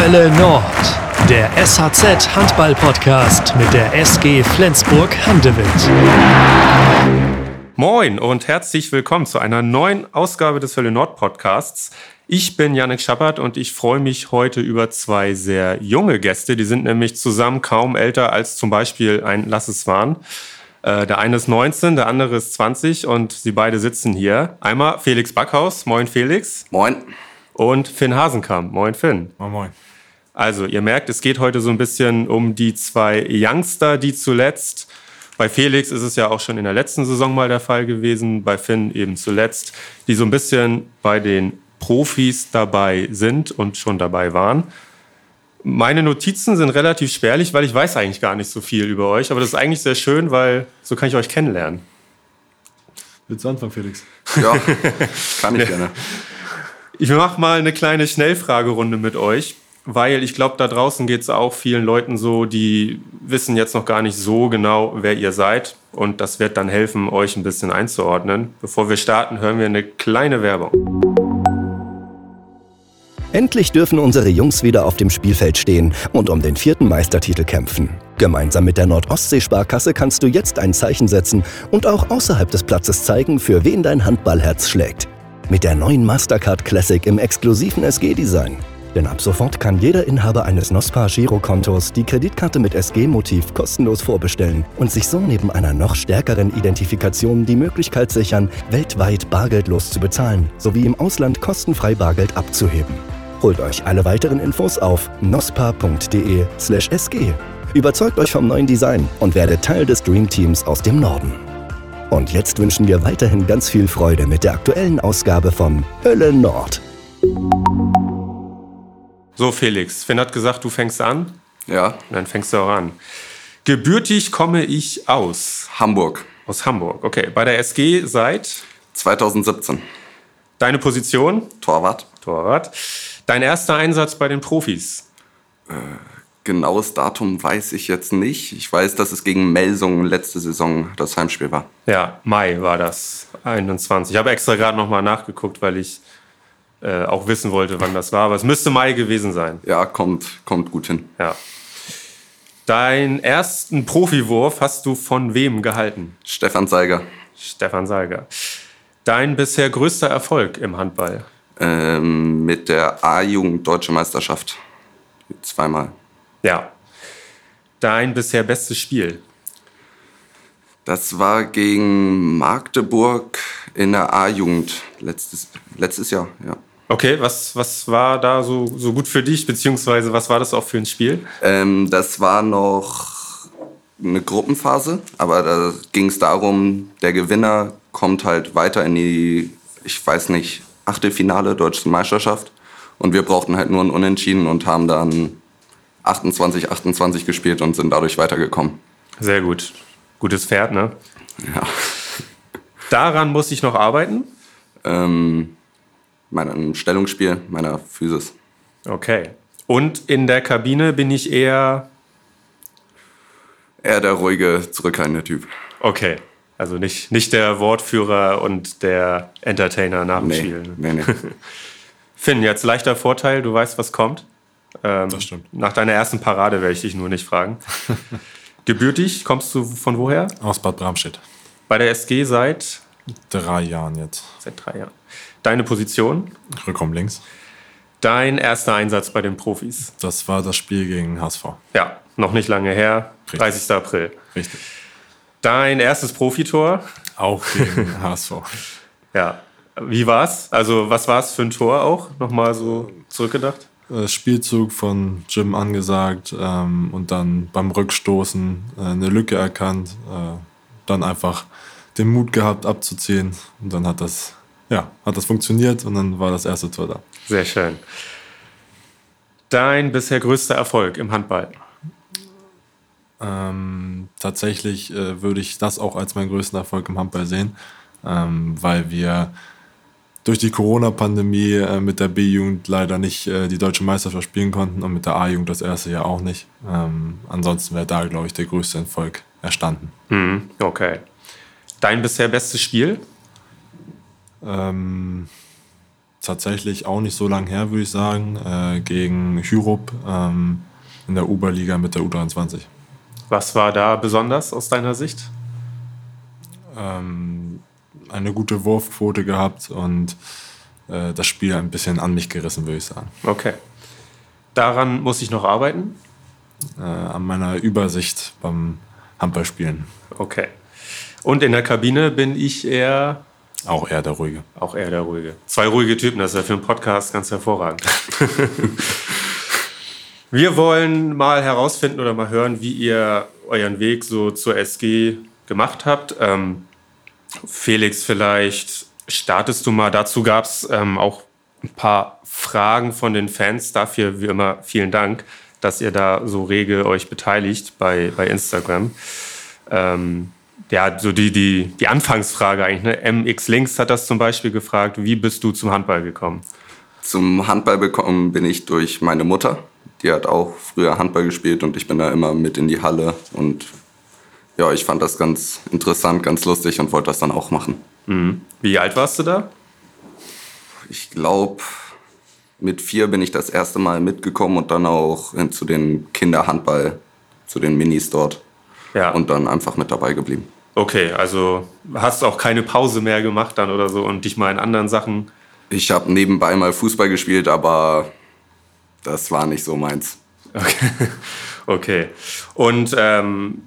Hölle Nord, der SHZ Handball Podcast mit der SG Flensburg Handewitt. Moin und herzlich willkommen zu einer neuen Ausgabe des Hölle Nord Podcasts. Ich bin Yannick Schappert und ich freue mich heute über zwei sehr junge Gäste. Die sind nämlich zusammen kaum älter als zum Beispiel ein Lasses Wahn. Äh, der eine ist 19, der andere ist 20 und sie beide sitzen hier. Einmal Felix Backhaus. Moin Felix. Moin. Und Finn Hasenkamp. Moin Finn. Moin Moin. Also ihr merkt, es geht heute so ein bisschen um die zwei Youngster, die zuletzt bei Felix ist es ja auch schon in der letzten Saison mal der Fall gewesen, bei Finn eben zuletzt, die so ein bisschen bei den Profis dabei sind und schon dabei waren. Meine Notizen sind relativ spärlich, weil ich weiß eigentlich gar nicht so viel über euch, aber das ist eigentlich sehr schön, weil so kann ich euch kennenlernen. Willst du anfangen, Felix? Ja, kann ich gerne. Ich mache mal eine kleine Schnellfragerunde mit euch weil ich glaube, da draußen geht es auch vielen Leuten so, die wissen jetzt noch gar nicht so genau, wer ihr seid. Und das wird dann helfen, euch ein bisschen einzuordnen. Bevor wir starten, hören wir eine kleine Werbung. Endlich dürfen unsere Jungs wieder auf dem Spielfeld stehen und um den vierten Meistertitel kämpfen. Gemeinsam mit der Nordostsee-Sparkasse kannst du jetzt ein Zeichen setzen und auch außerhalb des Platzes zeigen, für wen dein Handballherz schlägt. Mit der neuen Mastercard Classic im exklusiven SG-Design. Denn ab sofort kann jeder Inhaber eines NOSPA-Girokontos die Kreditkarte mit SG-Motiv kostenlos vorbestellen und sich so neben einer noch stärkeren Identifikation die Möglichkeit sichern, weltweit bargeldlos zu bezahlen sowie im Ausland kostenfrei Bargeld abzuheben. Holt euch alle weiteren Infos auf nospa.de/sg. Überzeugt euch vom neuen Design und werdet Teil des Dream Teams aus dem Norden. Und jetzt wünschen wir weiterhin ganz viel Freude mit der aktuellen Ausgabe von Hölle Nord. So, Felix, Finn hat gesagt, du fängst an. Ja. Dann fängst du auch an. Gebürtig komme ich aus. Hamburg. Aus Hamburg, okay. Bei der SG seit 2017. Deine Position? Torwart. Torwart. Dein erster Einsatz bei den Profis? Äh, genaues Datum weiß ich jetzt nicht. Ich weiß, dass es gegen Melsungen letzte Saison das Heimspiel war. Ja, Mai war das, 21. Ich habe extra gerade nochmal nachgeguckt, weil ich äh, auch wissen wollte, wann das war. Aber es müsste Mai gewesen sein. Ja, kommt, kommt gut hin. Ja. Deinen ersten Profiwurf hast du von wem gehalten? Stefan Seiger. Stefan Seiger. Dein bisher größter Erfolg im Handball? Ähm, mit der A-Jugend Deutsche Meisterschaft. Zweimal. Ja. Dein bisher bestes Spiel? Das war gegen Magdeburg in der A-Jugend letztes, letztes Jahr, ja. Okay, was, was war da so, so gut für dich, beziehungsweise was war das auch für ein Spiel? Ähm, das war noch eine Gruppenphase, aber da ging es darum, der Gewinner kommt halt weiter in die, ich weiß nicht, Achtelfinale Deutsche Meisterschaft. Und wir brauchten halt nur ein Unentschieden und haben dann 28, 28 gespielt und sind dadurch weitergekommen. Sehr gut. Gutes Pferd, ne? Ja. Daran muss ich noch arbeiten? Ähm, meinem Stellungsspiel, meiner Physis. Okay. Und in der Kabine bin ich eher. Eher der ruhige, zurückhaltende Typ. Okay. Also nicht, nicht der Wortführer und der Entertainer nach dem nee, Spiel. Nee, nee. Finn, jetzt leichter Vorteil, du weißt, was kommt. Ähm, das stimmt. Nach deiner ersten Parade werde ich dich nur nicht fragen. Gebürtig, kommst du von woher? Aus Bad Bramstedt. Bei der SG seit? Drei Jahren jetzt. Seit drei Jahren. Deine Position? Rückraum links. Dein erster Einsatz bei den Profis? Das war das Spiel gegen HSV. Ja, noch nicht lange her. Richtig. 30. April. Richtig. Dein erstes Profitor? Auch gegen HSV. Ja. Wie war's? Also, was war es für ein Tor auch? Nochmal so zurückgedacht? Äh, Spielzug von Jim angesagt ähm, und dann beim Rückstoßen äh, eine Lücke erkannt. Äh, dann einfach den Mut gehabt abzuziehen und dann hat das ja, hat das funktioniert und dann war das erste Tor da. Sehr schön. Dein bisher größter Erfolg im Handball? Ähm, tatsächlich äh, würde ich das auch als meinen größten Erfolg im Handball sehen, ähm, weil wir durch die Corona-Pandemie äh, mit der B-Jugend leider nicht äh, die deutsche Meisterschaft spielen konnten und mit der A-Jugend das erste Jahr auch nicht. Ähm, ansonsten wäre da, glaube ich, der größte Erfolg erstanden. Mhm, okay. Dein bisher bestes Spiel? Ähm, tatsächlich auch nicht so lang her, würde ich sagen, äh, gegen Hyrup ähm, in der Oberliga mit der U23. Was war da besonders aus deiner Sicht? Ähm, eine gute Wurfquote gehabt und äh, das Spiel ein bisschen an mich gerissen, würde ich sagen. Okay. Daran muss ich noch arbeiten? Äh, an meiner Übersicht beim Handballspielen. Okay. Und in der Kabine bin ich eher. Auch eher der Ruhige. Auch eher der Ruhige. Zwei ruhige Typen, das ist ja für einen Podcast ganz hervorragend. Wir wollen mal herausfinden oder mal hören, wie ihr euren Weg so zur SG gemacht habt. Ähm, Felix, vielleicht startest du mal. Dazu gab es ähm, auch ein paar Fragen von den Fans. Dafür wie immer vielen Dank, dass ihr da so rege euch beteiligt bei, bei Instagram. Ähm, ja, so die, die, die Anfangsfrage eigentlich. Ne? MX Links hat das zum Beispiel gefragt. Wie bist du zum Handball gekommen? Zum Handball gekommen bin ich durch meine Mutter. Die hat auch früher Handball gespielt und ich bin da immer mit in die Halle. Und ja, ich fand das ganz interessant, ganz lustig und wollte das dann auch machen. Mhm. Wie alt warst du da? Ich glaube, mit vier bin ich das erste Mal mitgekommen und dann auch zu den Kinderhandball, zu den Minis dort. Ja. Und dann einfach mit dabei geblieben. Okay, also hast du auch keine Pause mehr gemacht dann oder so und dich mal in anderen Sachen. Ich habe nebenbei mal Fußball gespielt, aber das war nicht so meins. Okay. okay. Und ähm,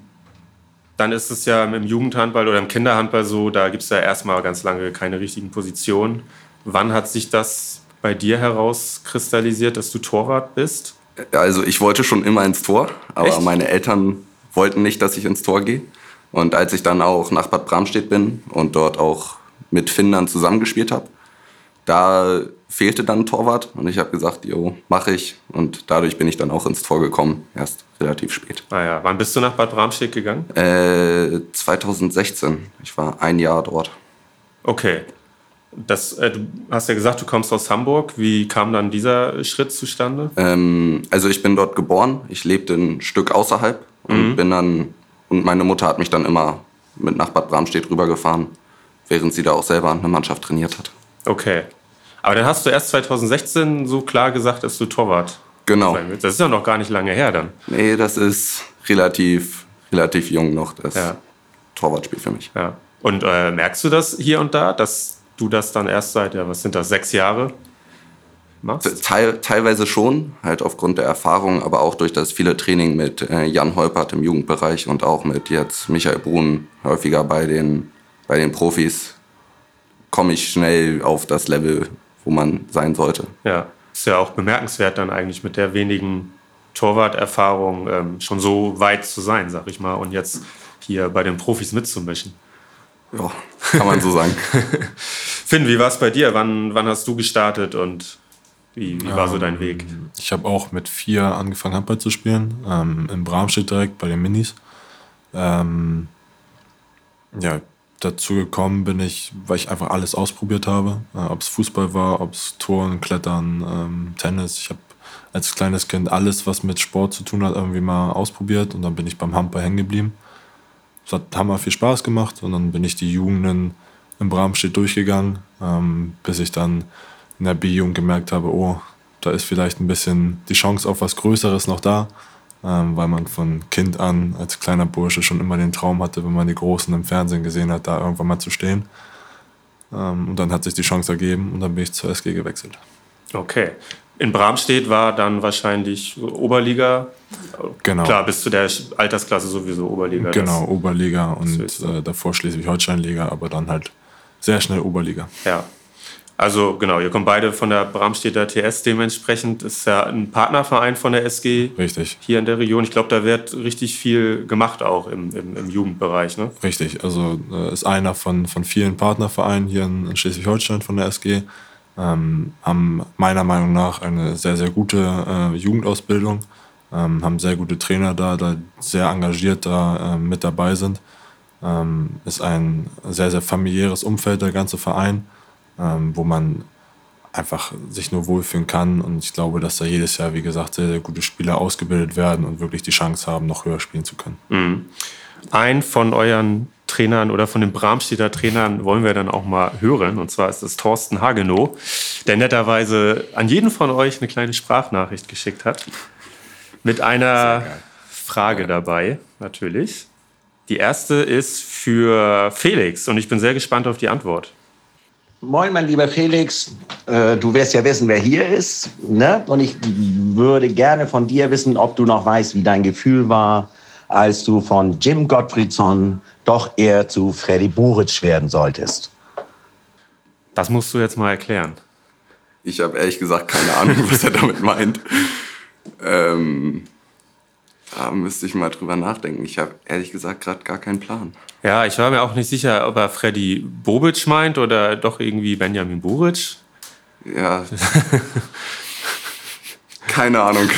dann ist es ja im Jugendhandball oder im Kinderhandball so, da gibt es ja erstmal ganz lange keine richtigen Positionen. Wann hat sich das bei dir herauskristallisiert, dass du Torwart bist? Also ich wollte schon immer ins Tor, aber Echt? meine Eltern wollten nicht, dass ich ins Tor gehe. Und als ich dann auch nach Bad Bramstedt bin und dort auch mit Finnern zusammengespielt habe, da fehlte dann ein Torwart und ich habe gesagt, jo, mache ich. Und dadurch bin ich dann auch ins Tor gekommen, erst relativ spät. Naja, wann bist du nach Bad Bramstedt gegangen? Äh, 2016, ich war ein Jahr dort. Okay. Das, äh, du hast ja gesagt, du kommst aus Hamburg. Wie kam dann dieser Schritt zustande? Ähm, also ich bin dort geboren, ich lebte ein Stück außerhalb und bin dann, und meine Mutter hat mich dann immer mit nach Bad Bramstedt rübergefahren, während sie da auch selber eine Mannschaft trainiert hat. Okay. Aber dann hast du erst 2016 so klar gesagt, dass du Torwart Genau. sein willst. Das ist ja noch gar nicht lange her dann. Nee, das ist relativ, relativ jung noch, das Ja. Torwartspiel für mich. Ja. Und äh, merkst du das hier und da, dass du das dann erst seit, ja, was sind das, sechs Jahre machst? Teil, teilweise schon, halt aufgrund der Erfahrung, aber auch durch das viele Training mit äh, Jan Holpert im Jugendbereich und auch mit jetzt Michael Brun häufiger bei den, bei den Profis, komme ich schnell auf das Level, wo man sein sollte. Ja. Ist ja auch bemerkenswert, dann eigentlich mit der wenigen Torwarterfahrung ähm, schon so weit zu sein, sag ich mal, und jetzt hier bei den Profis mitzumischen. Ja, kann man so sagen. Finn, wie war es bei dir? Wann, wann hast du gestartet und wie, wie war so dein Weg? Ich habe auch mit vier angefangen, Handball zu spielen. Ähm, in Bramstedt direkt bei den Minis. Ähm, ja, dazu gekommen bin ich, weil ich einfach alles ausprobiert habe. Äh, ob es Fußball war, ob es Touren, Klettern, ähm, Tennis. Ich habe als kleines Kind alles, was mit Sport zu tun hat, irgendwie mal ausprobiert. Und dann bin ich beim Handball hängen geblieben. Es hat hammer viel Spaß gemacht. Und dann bin ich die Jugenden in Bramstedt durchgegangen, ähm, bis ich dann in der B-Jugend gemerkt habe, oh, da ist vielleicht ein bisschen die Chance auf was Größeres noch da, ähm, weil man von Kind an als kleiner Bursche schon immer den Traum hatte, wenn man die Großen im Fernsehen gesehen hat, da irgendwann mal zu stehen. Ähm, und dann hat sich die Chance ergeben und dann bin ich zur SG gewechselt. Okay. In Bramstedt war dann wahrscheinlich Oberliga. Genau. Klar, bis zu der Altersklasse sowieso Oberliga. Genau, Oberliga und äh, davor Schleswig-Holstein-Liga, aber dann halt sehr schnell Oberliga. Ja. Also genau, ihr kommt beide von der Bramstedter TS. Dementsprechend ist ja ein Partnerverein von der SG Richtig. hier in der Region. Ich glaube, da wird richtig viel gemacht auch im, im, im Jugendbereich. Ne? Richtig, also äh, ist einer von, von vielen Partnervereinen hier in, in Schleswig-Holstein von der SG. Ähm, haben meiner Meinung nach eine sehr, sehr gute äh, Jugendausbildung, ähm, haben sehr gute Trainer da, da sehr engagiert da äh, mit dabei sind. Ähm, ist ein sehr, sehr familiäres Umfeld, der ganze Verein, ähm, wo man einfach sich nur wohlfühlen kann. Und ich glaube, dass da jedes Jahr, wie gesagt, sehr, sehr gute Spieler ausgebildet werden und wirklich die Chance haben, noch höher spielen zu können. Ein von euren Trainern oder von den Bramstedter Trainern wollen wir dann auch mal hören. Und zwar ist es Thorsten Hagenow, der netterweise an jeden von euch eine kleine Sprachnachricht geschickt hat. Mit einer Frage dabei, natürlich. Die erste ist für Felix und ich bin sehr gespannt auf die Antwort. Moin, mein lieber Felix. Äh, du wirst ja wissen, wer hier ist. Ne? Und ich würde gerne von dir wissen, ob du noch weißt, wie dein Gefühl war, als du von Jim Gottfriedson doch eher zu Freddy Buric werden solltest. Das musst du jetzt mal erklären. Ich habe ehrlich gesagt keine Ahnung, was er damit meint. Ähm, da müsste ich mal drüber nachdenken. Ich habe ehrlich gesagt gerade gar keinen Plan. Ja, ich war mir auch nicht sicher, ob er Freddy Bobic meint oder doch irgendwie Benjamin Buric. Ja. keine Ahnung.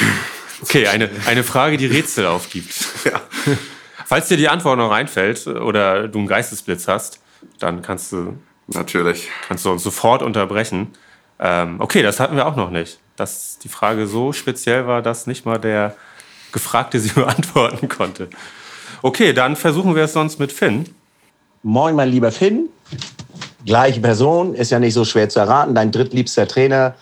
Okay, eine, eine Frage, die Rätsel aufgibt. Ja. Falls dir die Antwort noch einfällt oder du einen Geistesblitz hast, dann kannst du. Natürlich. Kannst du uns sofort unterbrechen. Ähm, okay, das hatten wir auch noch nicht. Dass die Frage so speziell war, dass nicht mal der Gefragte sie beantworten konnte. Okay, dann versuchen wir es sonst mit Finn. Moin, mein lieber Finn. Gleiche Person, ist ja nicht so schwer zu erraten. Dein drittliebster Trainer.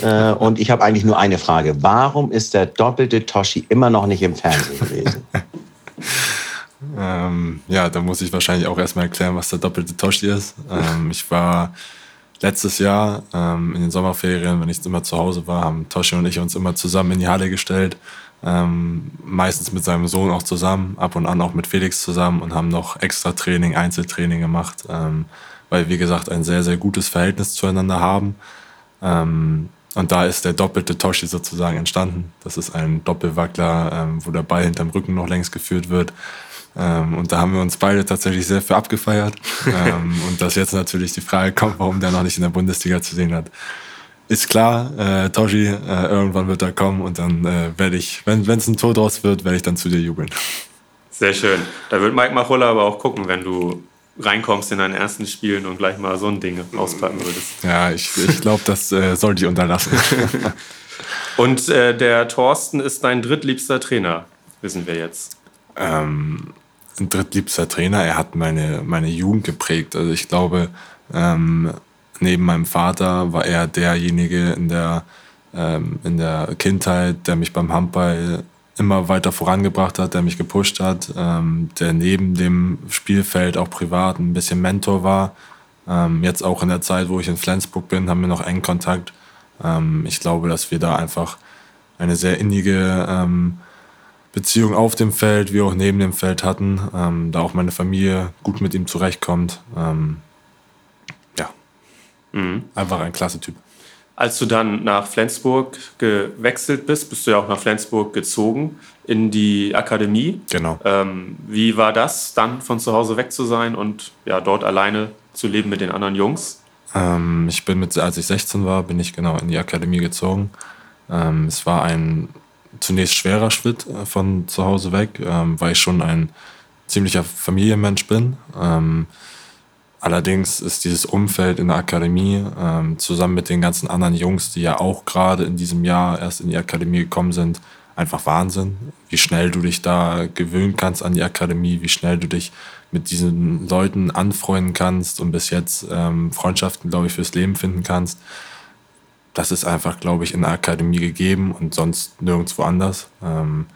Äh, und ich habe eigentlich nur eine Frage. Warum ist der doppelte Toshi immer noch nicht im Fernsehen gewesen? ähm, ja, da muss ich wahrscheinlich auch erstmal erklären, was der doppelte Toshi ist. Ähm, ich war letztes Jahr ähm, in den Sommerferien, wenn ich immer zu Hause war, haben Toshi und ich uns immer zusammen in die Halle gestellt ähm, meistens mit seinem Sohn auch zusammen, ab und an auch mit Felix zusammen und haben noch extra Training, Einzeltraining gemacht, ähm, weil wie gesagt ein sehr, sehr gutes Verhältnis zueinander haben. Ähm, und da ist der doppelte Toshi sozusagen entstanden. Das ist ein Doppelwackler, ähm, wo der Ball hinterm Rücken noch längs geführt wird. Ähm, und da haben wir uns beide tatsächlich sehr für abgefeiert. Ähm, und dass jetzt natürlich die Frage kommt, warum der noch nicht in der Bundesliga zu sehen hat ist klar, äh, Toshi, äh, irgendwann wird er kommen und dann äh, werde ich, wenn es ein Tod draus wird, werde ich dann zu dir jubeln. Sehr schön. Da wird Mike Machulla aber auch gucken, wenn du reinkommst in deinen ersten Spielen und gleich mal so ein Ding auspacken würdest. Ja, ich, ich glaube, das äh, soll ich unterlassen. und äh, der Thorsten ist dein drittliebster Trainer, wissen wir jetzt. Ähm, ein drittliebster Trainer, er hat meine, meine Jugend geprägt. Also ich glaube, ähm, neben meinem Vater war er derjenige in der, ähm, in der Kindheit, der mich beim Handball immer weiter vorangebracht hat, der mich gepusht hat, ähm, der neben dem Spielfeld auch privat ein bisschen Mentor war. Ähm, jetzt auch in der Zeit, wo ich in Flensburg bin, haben wir noch engen Kontakt. Ähm, ich glaube, dass wir da einfach eine sehr innige ähm, Beziehung auf dem Feld wie auch neben dem Feld hatten, ähm, da auch meine Familie gut mit ihm zurechtkommt. Ähm, Mhm. Einfach ein klasse Typ. Als du dann nach Flensburg gewechselt bist, bist du ja auch nach Flensburg gezogen in die Akademie. Genau. Ähm, wie war das, dann von zu Hause weg zu sein und ja, dort alleine zu leben mit den anderen Jungs? Ähm, ich bin mit, als ich 16 war, bin ich genau in die Akademie gezogen. Ähm, es war ein zunächst schwerer Schritt äh, von zu Hause weg, ähm, weil ich schon ein ziemlicher Familienmensch bin. Allerdings ist dieses Umfeld in der Akademie ähm, zusammen mit den ganzen anderen Jungs, die ja auch gerade in diesem Jahr erst in die Akademie gekommen sind, einfach Wahnsinn. Wie schnell du dich da gewöhnen kannst an die Akademie, wie schnell du dich mit diesen Leuten anfreunden kannst und bis jetzt ähm, Freundschaften, glaube ich, fürs Leben finden kannst. Das ist einfach, glaube ich, in der Akademie gegeben und sonst nirgendwo anders. Ähm,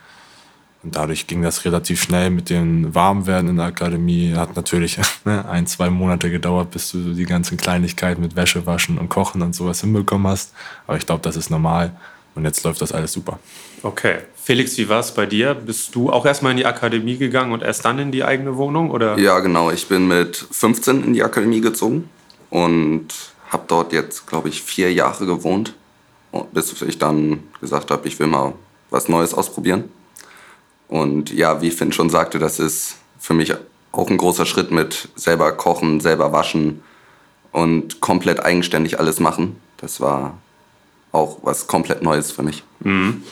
und dadurch ging das relativ schnell mit dem Warmwerden in der Akademie. Hat natürlich ne, ein, zwei Monate gedauert, bis du die ganzen Kleinigkeiten mit Wäsche waschen und Kochen und sowas hinbekommen hast. Aber ich glaube, das ist normal. Und jetzt läuft das alles super. Okay. Felix, wie war es bei dir? Bist du auch erstmal in die Akademie gegangen und erst dann in die eigene Wohnung? Oder? Ja, genau. Ich bin mit 15 in die Akademie gezogen und habe dort jetzt, glaube ich, vier Jahre gewohnt, bis ich dann gesagt habe, ich will mal was Neues ausprobieren. Und ja, wie Finn schon sagte, das ist für mich auch ein großer Schritt mit selber kochen, selber waschen und komplett eigenständig alles machen. Das war auch was komplett Neues für mich. Mhm.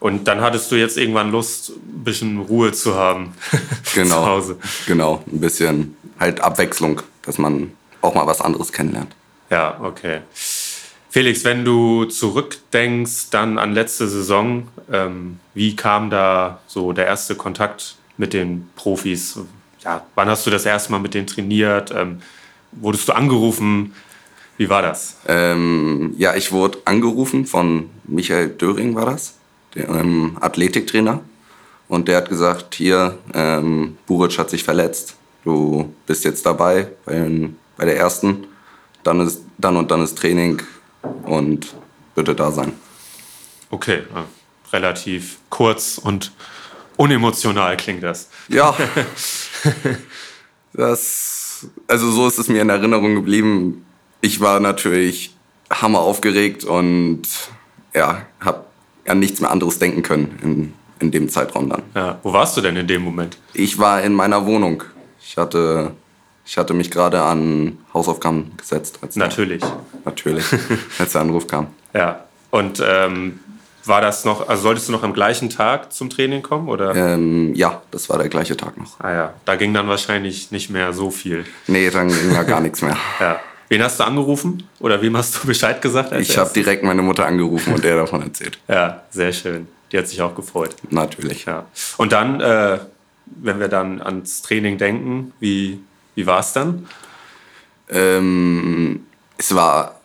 Und dann hattest du jetzt irgendwann Lust, ein bisschen Ruhe zu haben genau, zu Hause. Genau, ein bisschen halt Abwechslung, dass man auch mal was anderes kennenlernt. Ja, okay. Felix, wenn du zurückdenkst dann an letzte Saison, ähm, wie kam da so der erste Kontakt mit den Profis? ja, wann hast du das erste Mal mit denen trainiert? Ähm, wurdest du angerufen? Wie war das? Ähm, ja, ich wurde angerufen von Michael Döring, war das, dem ähm, Athletiktrainer. Und der hat gesagt, hier, ähm, Buric hat sich verletzt. Du bist jetzt dabei bei, bei der ersten. Dann, ist, dann und dann ist Training und bitte da sein. Okay, ja, relativ kurz und unemotional klingt das. Ja, das, also so ist es mir in Erinnerung geblieben. Ich war natürlich hammer aufgeregt und ja, habe an nichts mehr anderes denken können in, in dem Zeitraum dann. Ja, wo warst du denn in dem Moment? Ich war in meiner Wohnung. Ich hatte, ich hatte mich gerade an Hausaufgaben gesetzt. Als Natürlich. Der, natürlich, als der Anruf kam. Ja, und ähm, war das noch, also solltest du noch am gleichen Tag zum Training kommen? Oder? Ähm, ja, das war der gleiche Tag noch. Ah ja, da ging dann wahrscheinlich nicht mehr so viel. Nee, dann ging da gar nichts mehr. Ja. Wen hast du angerufen? Oder wem hast du Bescheid gesagt? ich habe direkt meine Mutter angerufen und der davon erzählt. Ja, sehr schön. Die hat sich auch gefreut. Natürlich. Ja. Und dann, äh, wenn wir dann ans Training denken, wie, wie war es dann? Ähm, es war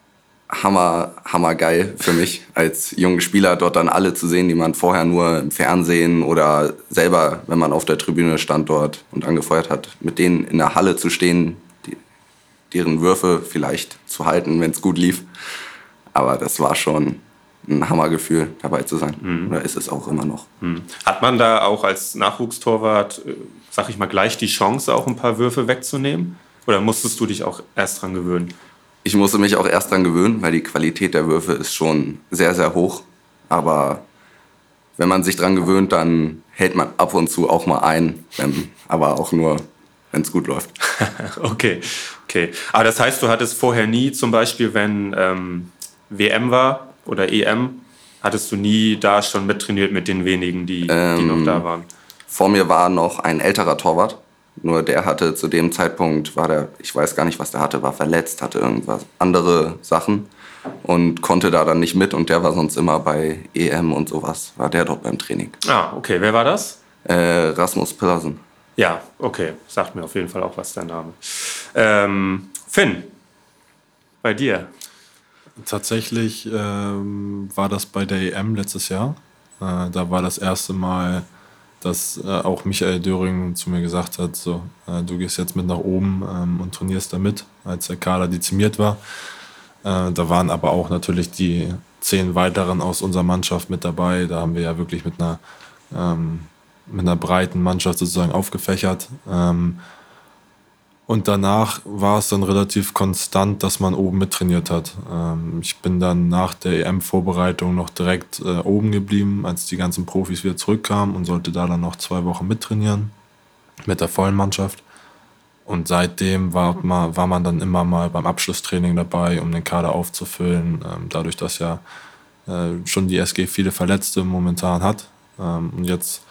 hammer, hammer geil für mich als junger Spieler, dort dann alle zu sehen, die man vorher nur im Fernsehen oder selber, wenn man auf der Tribüne stand dort und angefeuert hat, mit denen in der Halle zu stehen, die, deren Würfe vielleicht zu halten, wenn es gut lief. Aber das war schon ein Hammergefühl, dabei zu sein. Mhm. Oder ist es auch immer noch. Mhm. Hat man da auch als Nachwuchstorwart, äh, sag ich mal, gleich die Chance, auch ein paar Würfe wegzunehmen? Oder musstest du dich auch erst dran gewöhnen? Ich musste mich auch erst dran gewöhnen, weil die Qualität der Würfe ist schon sehr, sehr hoch. Aber wenn man sich dran gewöhnt, dann hält man ab und zu auch mal ein, wenn, aber auch nur, wenn es gut läuft. okay, okay. Aber das heißt, du hattest vorher nie, zum Beispiel, wenn ähm, WM war oder EM, hattest du nie da schon mittrainiert mit den wenigen, die, ähm, die noch da waren? Vor mir war noch ein älterer Torwart, nur der hatte zu dem Zeitpunkt, war der, ich weiß gar nicht, was der hatte, war verletzt, hatte irgendwas, andere Sachen und konnte da dann nicht mit und der war sonst immer bei EM und sowas, war der dort beim Training. Ah, okay. Wer war das? Äh, Rasmus Pillersen. Ja, okay. Sagt mir auf jeden Fall auch was, der Name. Ähm, Finn, bei dir? Tatsächlich ähm, war das bei der EM letztes Jahr. Äh, da war das erste Mal dass äh, auch Michael Döring zu mir gesagt hat, so, äh, du gehst jetzt mit nach oben ähm, und trainierst damit, als der Kader dezimiert war. Äh, da waren aber auch natürlich die zehn weiteren aus unserer Mannschaft mit dabei. Da haben wir ja wirklich mit einer, ähm, mit einer breiten Mannschaft sozusagen aufgefächert. Ähm, und danach war es dann relativ konstant, dass man oben mittrainiert hat. Ähm, ich bin dann nach der EM-Vorbereitung noch direkt äh, oben geblieben, als die ganzen Profis wieder zurückkamen und sollte da dann noch zwei Wochen mittrainieren mit der vollen Mannschaft. Und seitdem war man, war man dann immer mal beim Abschlusstraining dabei, um den Kader aufzufüllen. Ähm, dadurch, dass ja äh, schon die SG viele Verletzte momentan hat. Ähm, und jetzt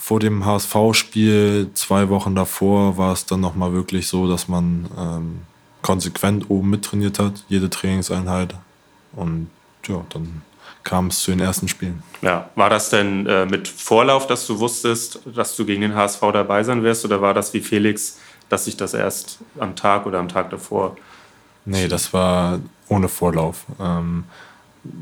vor dem HSV-Spiel, zwei Wochen davor, war es dann nochmal wirklich so, dass man ähm, konsequent oben mittrainiert hat, jede Trainingseinheit. Und ja, dann kam es zu den ersten Spielen. Ja, war das denn äh, mit Vorlauf, dass du wusstest, dass du gegen den HSV dabei sein wirst? Oder war das wie Felix, dass sich das erst am Tag oder am Tag davor? Nee, das war ohne Vorlauf. Ähm,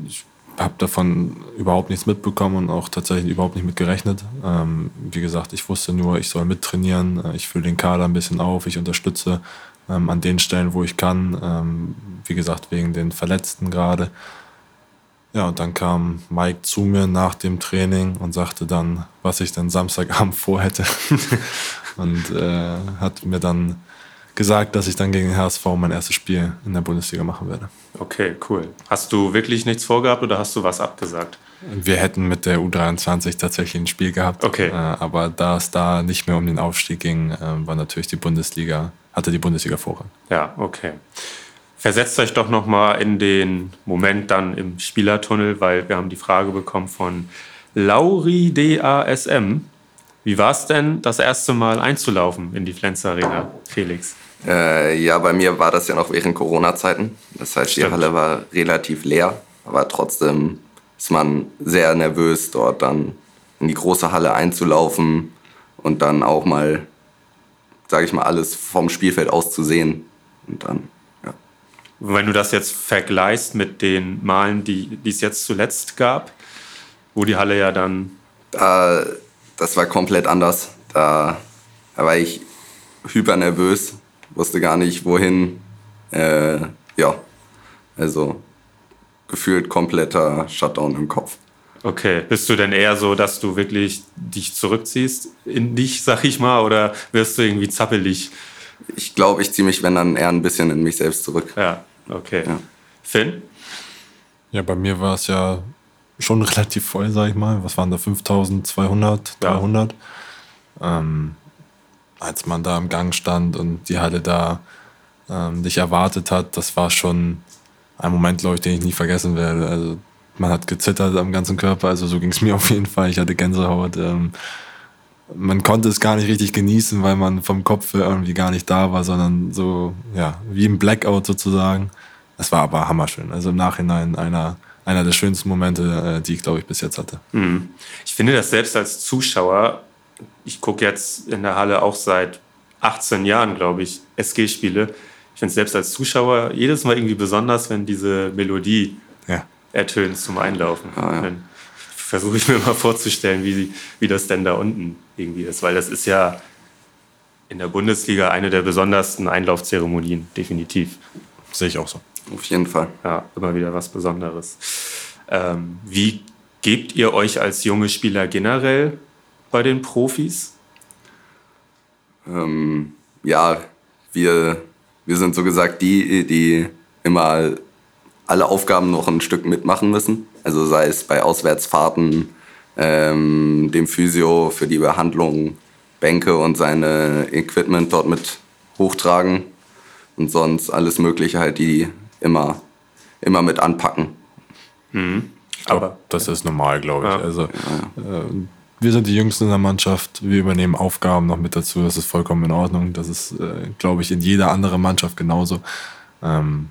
ich habe davon überhaupt nichts mitbekommen und auch tatsächlich überhaupt nicht mit gerechnet. Ähm, wie gesagt, ich wusste nur, ich soll mittrainieren, äh, ich fülle den Kader ein bisschen auf, ich unterstütze ähm, an den Stellen, wo ich kann. Ähm, wie gesagt, wegen den Verletzten gerade. Ja, und dann kam Mike zu mir nach dem Training und sagte dann, was ich dann Samstagabend vorhätte. und äh, hat mir dann gesagt, dass ich dann gegen den HSV mein erstes Spiel in der Bundesliga machen werde. Okay, cool. Hast du wirklich nichts vorgehabt oder hast du was abgesagt? Wir hätten mit der U23 tatsächlich ein Spiel gehabt. Okay. Äh, aber da es da nicht mehr um den Aufstieg ging, äh, war natürlich die Bundesliga, hatte die Bundesliga Vorrang. Ja, okay. Versetzt euch doch nochmal in den Moment dann im Spielertunnel, weil wir haben die Frage bekommen von Lauri DASM. Wie war es denn, das erste Mal einzulaufen in die Flens Arena, Felix? Äh, ja, bei mir war das ja noch während Corona-Zeiten. Das heißt, Stimmt. die Halle war relativ leer, aber trotzdem ist man sehr nervös, dort dann in die große Halle einzulaufen und dann auch mal sage ich mal, alles vom Spielfeld aus zu sehen. Und dann, ja. Wenn du das jetzt vergleichst mit den Malen, die, die es jetzt zuletzt gab, wo die Halle ja dann. Da, das war komplett anders. Da, da war ich hyper nervös, wusste gar nicht, wohin. Äh, ja, also gefühlt kompletter Shutdown im Kopf. Okay, bist du denn eher so, dass du wirklich dich zurückziehst in dich, sag ich mal, oder wirst du irgendwie zappelig? Ich glaube, ich ziehe mich, wenn dann eher ein bisschen in mich selbst zurück. Ja, okay. Ja. Finn? Ja, bei mir war es ja schon relativ voll, sag ich mal. Was waren da? 5200, 300? Ja. Ähm, als man da im Gang stand und die Halle da ähm, dich erwartet hat, das war schon ein Moment, glaube ich, den ich nie vergessen werde. Also man hat gezittert am ganzen Körper, also so ging es mir auf jeden Fall. Ich hatte Gänsehaut. Ähm, man konnte es gar nicht richtig genießen, weil man vom Kopf irgendwie gar nicht da war, sondern so, ja, wie im Blackout sozusagen. Es war aber hammerschön. Also im Nachhinein einer, einer der schönsten Momente, äh, die ich, glaube ich, bis jetzt hatte. Mhm. Ich finde das selbst als Zuschauer, ich gucke jetzt in der Halle auch seit 18 Jahren, glaube ich, SG-Spiele. Ich finde es selbst als Zuschauer jedes Mal irgendwie besonders, wenn diese Melodie ja ertönt zum Einlaufen. Ah, ja. Dann versuche ich mir mal vorzustellen, wie, wie das denn da unten irgendwie ist, weil das ist ja in der Bundesliga eine der besondersten Einlaufzeremonien, definitiv. Sehe ich auch so. Auf jeden Fall. Ja, immer wieder was Besonderes. Ähm, wie gebt ihr euch als junge Spieler generell bei den Profis? Ähm, ja, wir, wir sind so gesagt die, die immer alle Aufgaben noch ein Stück mitmachen müssen. Also sei es bei Auswärtsfahrten, ähm, dem Physio für die Behandlung, Bänke und seine Equipment dort mit hochtragen und sonst alles Mögliche halt, die immer, immer mit anpacken. Mhm. Aber das ist normal, glaube ich. Ja. Also, äh, wir sind die Jüngsten in der Mannschaft. Wir übernehmen Aufgaben noch mit dazu. Das ist vollkommen in Ordnung. Das ist, äh, glaube ich, in jeder anderen Mannschaft genauso. Ähm,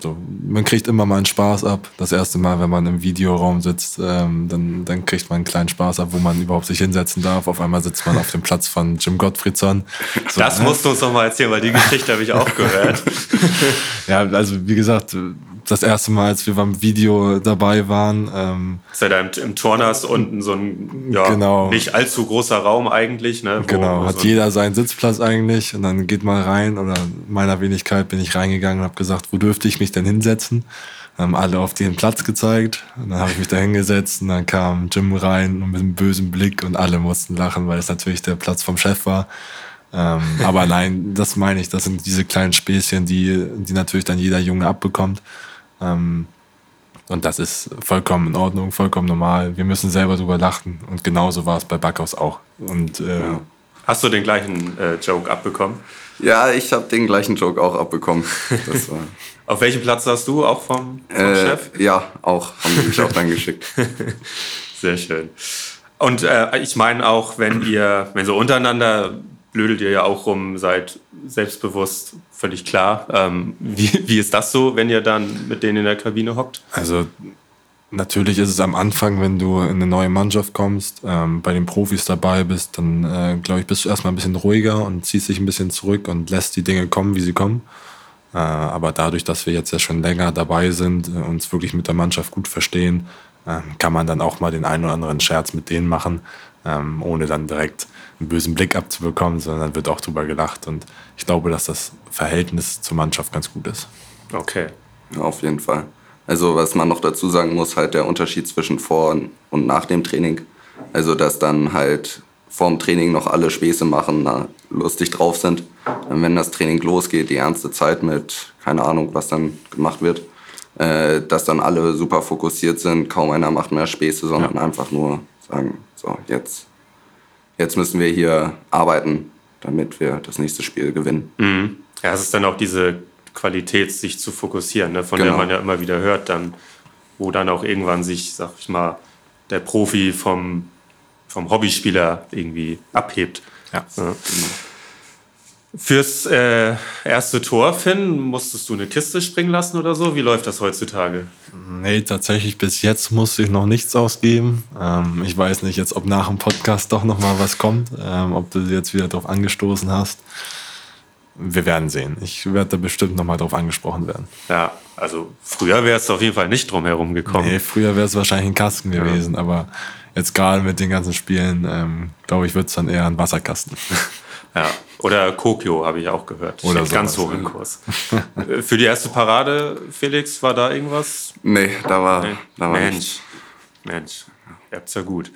so, man kriegt immer mal einen Spaß ab. Das erste Mal, wenn man im Videoraum sitzt, ähm, dann, dann kriegt man einen kleinen Spaß ab, wo man überhaupt sich hinsetzen darf. Auf einmal sitzt man auf dem Platz von Jim Gottfriedson. So, das äh? musst du uns noch mal erzählen, weil die Geschichte habe ich auch gehört. ja, also wie gesagt, das erste Mal, als wir beim Video dabei waren. Ähm, ist ja da im, im Turners unten so ein ja, genau. nicht allzu großer Raum eigentlich. Ne, wo, genau, wo hat so jeder seinen Sitzplatz eigentlich und dann geht man rein oder meiner Wenigkeit bin ich reingegangen und habe gesagt, wo dürfte ich mich denn hinsetzen? Haben alle auf den Platz gezeigt und dann habe ich mich da hingesetzt und dann kam Jim rein und mit einem bösen Blick und alle mussten lachen, weil es natürlich der Platz vom Chef war. Ähm, aber nein, das meine ich. Das sind diese kleinen Späßchen, die, die natürlich dann jeder Junge abbekommt. Ähm, und das ist vollkommen in Ordnung, vollkommen normal. Wir müssen selber drüber lachen. Und genauso war es bei Backhaus auch. Und, äh, Hast du den gleichen äh, Joke abbekommen? Ja, ich habe den gleichen Joke auch abbekommen. Auf welchem Platz hast du? Auch vom, vom äh, Chef? Ja, auch. Haben die mich auch dann geschickt. Sehr schön. Und äh, ich meine auch, wenn ihr, wenn so untereinander blödelt ihr ja auch rum, seid selbstbewusst, völlig klar. Ähm, wie, wie ist das so, wenn ihr dann mit denen in der Kabine hockt? Also natürlich ist es am Anfang, wenn du in eine neue Mannschaft kommst, ähm, bei den Profis dabei bist, dann äh, glaube ich, bist du erstmal ein bisschen ruhiger und ziehst dich ein bisschen zurück und lässt die Dinge kommen, wie sie kommen. Äh, aber dadurch, dass wir jetzt ja schon länger dabei sind, äh, uns wirklich mit der Mannschaft gut verstehen, äh, kann man dann auch mal den einen oder anderen Scherz mit denen machen, ähm, ohne dann direkt einen bösen Blick abzubekommen, sondern wird auch drüber gelacht. Und ich glaube, dass das Verhältnis zur Mannschaft ganz gut ist. Okay. Ja, auf jeden Fall. Also was man noch dazu sagen muss, halt der Unterschied zwischen vor und nach dem Training. Also dass dann halt vor dem Training noch alle Späße machen, na, lustig drauf sind. Und wenn das Training losgeht, die ernste Zeit mit, keine Ahnung, was dann gemacht wird, äh, dass dann alle super fokussiert sind, kaum einer macht mehr Späße, sondern ja. einfach nur sagen, so, jetzt jetzt müssen wir hier arbeiten, damit wir das nächste Spiel gewinnen. Mhm. Ja, es ist dann auch diese Qualität, sich zu fokussieren, ne, von genau. der man ja immer wieder hört, dann, wo dann auch irgendwann sich, sag ich mal, der Profi vom, vom Hobbyspieler irgendwie abhebt. Ja. ja. Fürs äh, erste Tor, Finn, musstest du eine Kiste springen lassen oder so? Wie läuft das heutzutage? Nee, tatsächlich bis jetzt musste ich noch nichts ausgeben. Ähm, ich weiß nicht jetzt, ob nach dem Podcast doch noch mal was kommt, ähm, ob du jetzt wieder darauf angestoßen hast. Wir werden sehen. Ich werde da bestimmt noch mal drauf angesprochen werden. Ja, also früher wäre es auf jeden Fall nicht drum herum gekommen. Nee, früher wäre es wahrscheinlich ein Kasten gewesen, aber jetzt gerade mit den ganzen Spielen, ähm, glaube ich, wird es dann eher ein Wasserkasten. Ja, oder Kokio habe ich auch gehört. Oder Steht ganz sowas, hoch im Kurs. Äh, Für die erste Parade, Felix, war da irgendwas? Nee, da war, Nee. da war Mensch, nichts. Mensch, ihr habt's ja gut.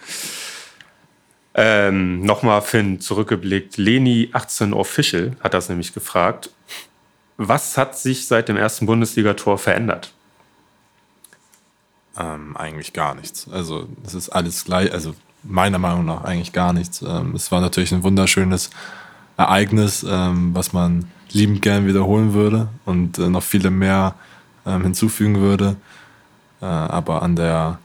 Ähm, Nochmal, Finn, zurückgeblickt. Leni 18 Official hat das nämlich gefragt. Was hat sich seit dem ersten Bundesligator verändert? Ähm, eigentlich gar nichts. Also es ist alles gleich, also meiner Meinung nach eigentlich gar nichts. Ähm, es war natürlich ein wunderschönes Ereignis, ähm, was man liebend gern wiederholen würde und äh, noch viele mehr ähm, hinzufügen würde. Äh, aber an der,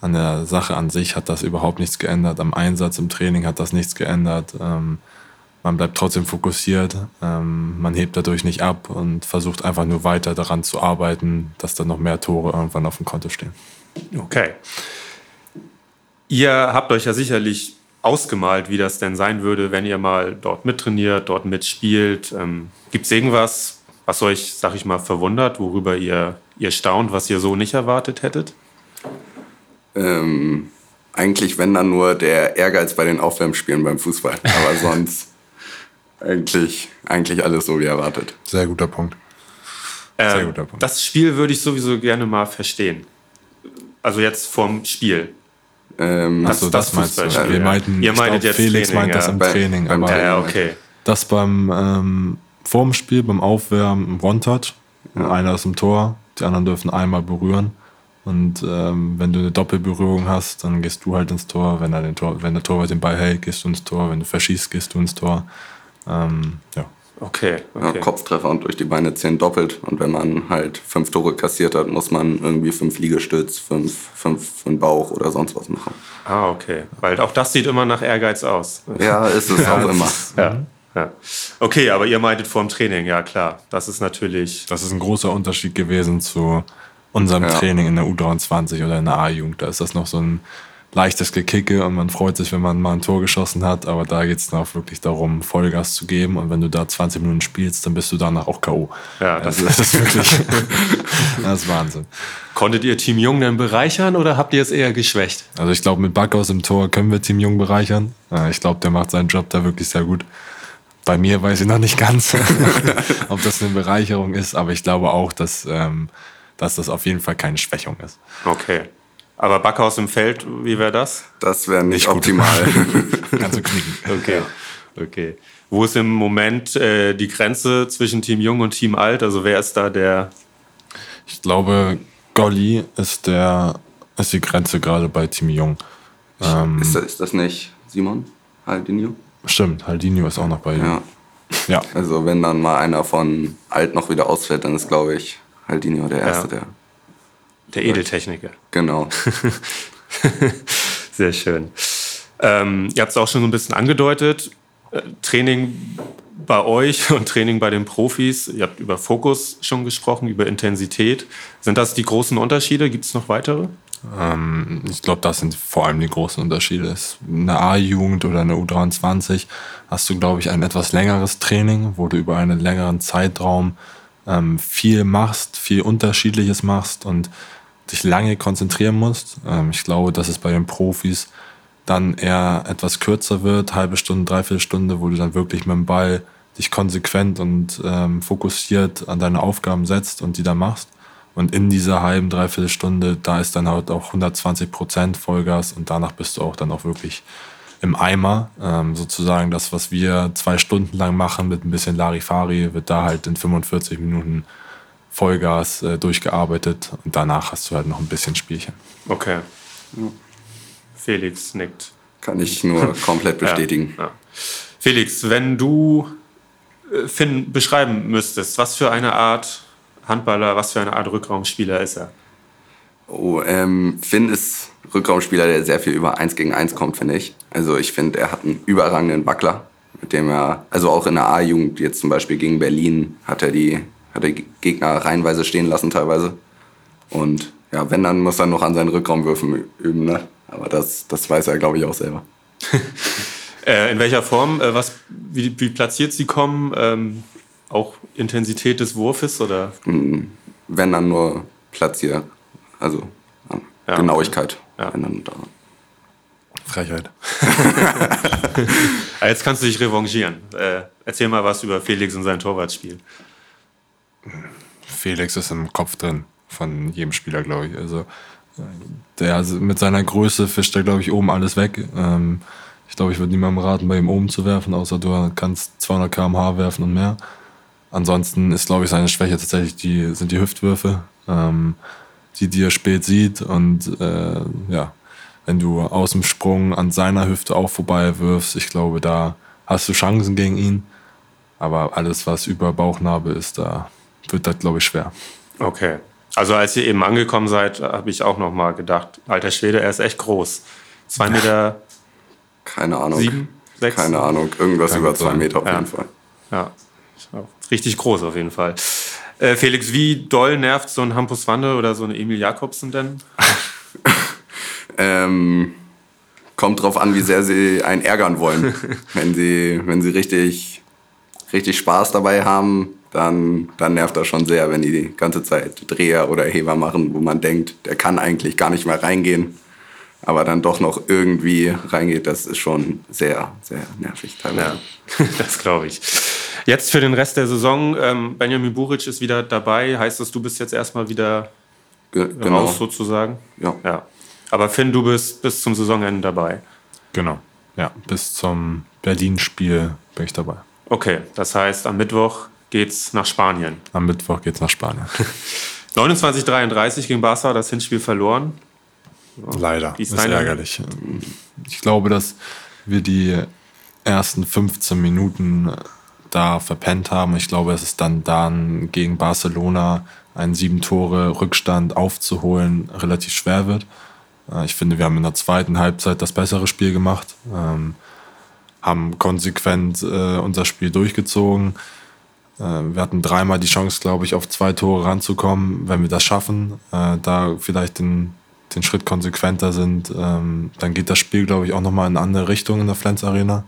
an der Sache an sich hat das überhaupt nichts geändert. Am Einsatz im Training hat das nichts geändert. Ähm, man bleibt trotzdem fokussiert, ähm, man hebt dadurch nicht ab und versucht einfach nur weiter daran zu arbeiten, dass dann noch mehr Tore irgendwann auf dem Konto stehen. Okay. Ihr habt euch ja sicherlich ausgemalt, wie das denn sein würde, wenn ihr mal dort mittrainiert, dort mitspielt. Ähm, Gibt es irgendwas, was euch, sag ich mal, verwundert, worüber ihr, ihr staunt, was ihr so nicht erwartet hättet? Ähm, eigentlich, wenn dann nur der Ehrgeiz bei den Aufwärmspielen beim Fußball. Aber sonst eigentlich, eigentlich alles so wie erwartet. Sehr guter Punkt. Sehr Ähm, guter Punkt. Das Spiel würde ich sowieso gerne mal verstehen. Also jetzt vom Spiel. Ähm, Das- Achso, das, das meinst du. Fußballspiel, Wir ja. meinten, Ihr meintet glaub, jetzt Felix Training, meint das ja. im Bei- Training. beim aber Ja, ja, okay. das beim ähm, vorm Spiel, beim Aufwärmen, im One-Touch. Einer ist im Tor, die anderen dürfen einmal berühren. Und ähm, wenn du eine Doppelberührung hast, dann gehst du halt ins Tor. Wenn, er den Tor, wenn der Torwart den Ball hält, gehst du ins Tor. Wenn du verschießt, gehst du ins Tor. Ähm, ja. Okay, ja, okay. Kopftreffer und durch die Beine zählen doppelt. Und wenn man halt fünf Tore kassiert hat, muss man irgendwie fünf Liegestütz, fünf, fünf für den Bauch oder sonst was machen. Ah, okay. Weil auch das sieht immer nach Ehrgeiz aus. Ja, ist es auch immer. Ja. ja. Okay, aber ihr meintet vor dem Training, ja klar. Das ist natürlich. Das ist ein großer Unterschied gewesen zu unserem Ja. Training in der U23 oder in der A-Jugend. Da ist das noch so ein leichtes Gekicke und man freut sich, wenn man mal ein Tor geschossen hat. Aber da geht es dann auch wirklich darum, Vollgas zu geben. Und wenn du da 20 Minuten spielst, dann bist du danach auch K.O. Ja, das Also das ist wirklich das ist Wahnsinn. Konntet ihr Team Jung denn bereichern oder habt ihr es eher geschwächt? Also ich glaube, mit Backhaus im Tor können wir Team Jung bereichern. Ich glaube, der macht seinen Job da wirklich sehr gut. Bei mir weiß ich noch nicht ganz, ob das eine Bereicherung ist, aber ich glaube auch, dass, ähm, dass das auf jeden Fall keine Schwächung ist. Okay. Aber Backhaus im Feld, wie wäre das? Das wäre nicht, Nicht optimal. Kannst du knicken. Okay. Okay. Wo ist im Moment äh, die Grenze zwischen Team Jung und Team Alt? Also wer ist da der. Ich glaube, Golli ist, der, ist die Grenze gerade bei Team Jung. Ähm, ist, das, ist das nicht Simon Haldinho? stimmt, Haldinho ist auch noch bei Jung. Ja. Ja. Also wenn dann mal einer von Alt noch wieder ausfällt, dann ist, glaube ich, Haldinho der Erste, der. Der Edeltechniker. Genau. Sehr schön. Ähm, ihr habt es auch schon so ein bisschen angedeutet. Äh, Training bei euch und Training bei den Profis. Ihr habt über Fokus schon gesprochen, über Intensität. Sind das die großen Unterschiede? Gibt es noch weitere? Ähm, ich glaube, das sind vor allem die großen Unterschiede. Es- In der A-Jugend oder in der U23 hast du, glaube ich, ein etwas längeres Training, wo du über einen längeren Zeitraum ähm, viel machst, viel Unterschiedliches machst und dich lange konzentrieren musst. Ähm, ich glaube, dass es bei den Profis dann eher etwas kürzer wird, halbe Stunde, dreiviertel Stunde, wo du dann wirklich mit dem Ball dich konsequent und ähm, fokussiert an deine Aufgaben setzt und die da machst. Und in dieser halben, dreiviertel Stunde, da ist dann halt auch 120 Prozent Vollgas und danach bist du auch dann auch wirklich im Eimer. Ähm, sozusagen das, was wir zwei Stunden lang machen mit ein bisschen Larifari, wird da halt in 45 Minuten Vollgas äh, durchgearbeitet und danach hast du halt noch ein bisschen Spielchen. Okay. Felix nickt. Kann ich nur komplett bestätigen. Ja, ja. Felix, wenn du äh, Finn beschreiben müsstest, was für eine Art Handballer, was für eine Art Rückraumspieler ist er? Oh, ähm, Finn ist Rückraumspieler, der sehr viel über 1 gegen 1 kommt, finde ich. Also ich finde, er hat einen überragenden Wackler. Mit mit dem er, also auch in der A-Jugend, jetzt zum Beispiel gegen Berlin, hat er die, hat er Gegner reihenweise stehen lassen teilweise. Und ja, wenn, dann muss er noch an seinen Rückraumwürfen üben, ne? Aber das, das weiß er, glaube ich, auch selber. äh, in welcher Form, äh, was, wie, wie platziert sie kommen? Ähm, auch Intensität des Wurfes oder? Hm, wenn dann nur platziert. Also ja, Genauigkeit. Ja. Wenn dann da. Frechheit. Jetzt kannst du dich revanchieren. Äh, erzähl mal was über Felix und sein Torwartspiel. Felix ist im Kopf drin von jedem Spieler, glaube ich. Also der mit seiner Größe fischt er, glaube ich, oben alles weg. Ähm, ich glaube, ich würde niemandem raten, bei ihm oben zu werfen, außer du kannst 200 km/h werfen und mehr. Ansonsten ist, glaube ich, seine Schwäche tatsächlich die, sind die Hüftwürfe, ähm, die, die er spät sieht. Und äh, ja, wenn du aus dem Sprung an seiner Hüfte auch vorbei wirfst, ich glaube, da hast du Chancen gegen ihn. Aber alles, was über Bauchnabel ist, da wird das, glaube ich, schwer. Okay. Also als ihr eben angekommen seid, habe ich auch noch mal gedacht, alter Schwede, er ist echt groß. Zwei Meter. Keine Ahnung. Sieben, sechs. Keine Ahnung. Irgendwas über zwei Meter auf ja. jeden Fall. Ja. Richtig groß auf jeden Fall. Äh, Felix, wie doll nervt so ein Hampus Wande oder so ein Emil Jakobsen denn? ähm, kommt drauf an, wie sehr sie einen ärgern wollen. wenn sie, wenn sie richtig, richtig Spaß dabei haben, dann, dann nervt das schon sehr, wenn die die ganze Zeit Dreher oder Heber machen, wo man denkt, der kann eigentlich gar nicht mehr reingehen, aber dann doch noch irgendwie reingeht. Das ist schon sehr, sehr nervig teilweise. Ja, das glaube ich. Jetzt für den Rest der Saison, ähm, Benjamin Buric ist wieder dabei. Heißt das, du bist jetzt erstmal wieder Ge genau. raus sozusagen? Ja. ja. Aber Finn, du bist bis zum Saisonende dabei. Genau. Ja, bis zum Berlin-Spiel bin ich dabei. Okay, das heißt, am Mittwoch geht's nach Spanien. Am Mittwoch geht's nach Spanien. 29-33 gegen Barca, das Hinspiel verloren. Leider. Ist, ärgerlich. Ich glaube, dass wir die ersten 15 Minuten da verpennt haben. Ich glaube, es ist dann dann gegen Barcelona einen sieben Tore Rückstand aufzuholen relativ schwer wird. Äh, ich finde, wir haben in der zweiten Halbzeit das bessere Spiel gemacht, ähm, haben konsequent äh, unser Spiel durchgezogen. Äh, wir hatten dreimal die Chance, glaube ich, auf zwei Tore ranzukommen. Wenn wir das schaffen, äh, da vielleicht den, den Schritt konsequenter sind, ähm, dann geht das Spiel, glaube ich, auch nochmal in eine andere Richtung in der Flens Arena.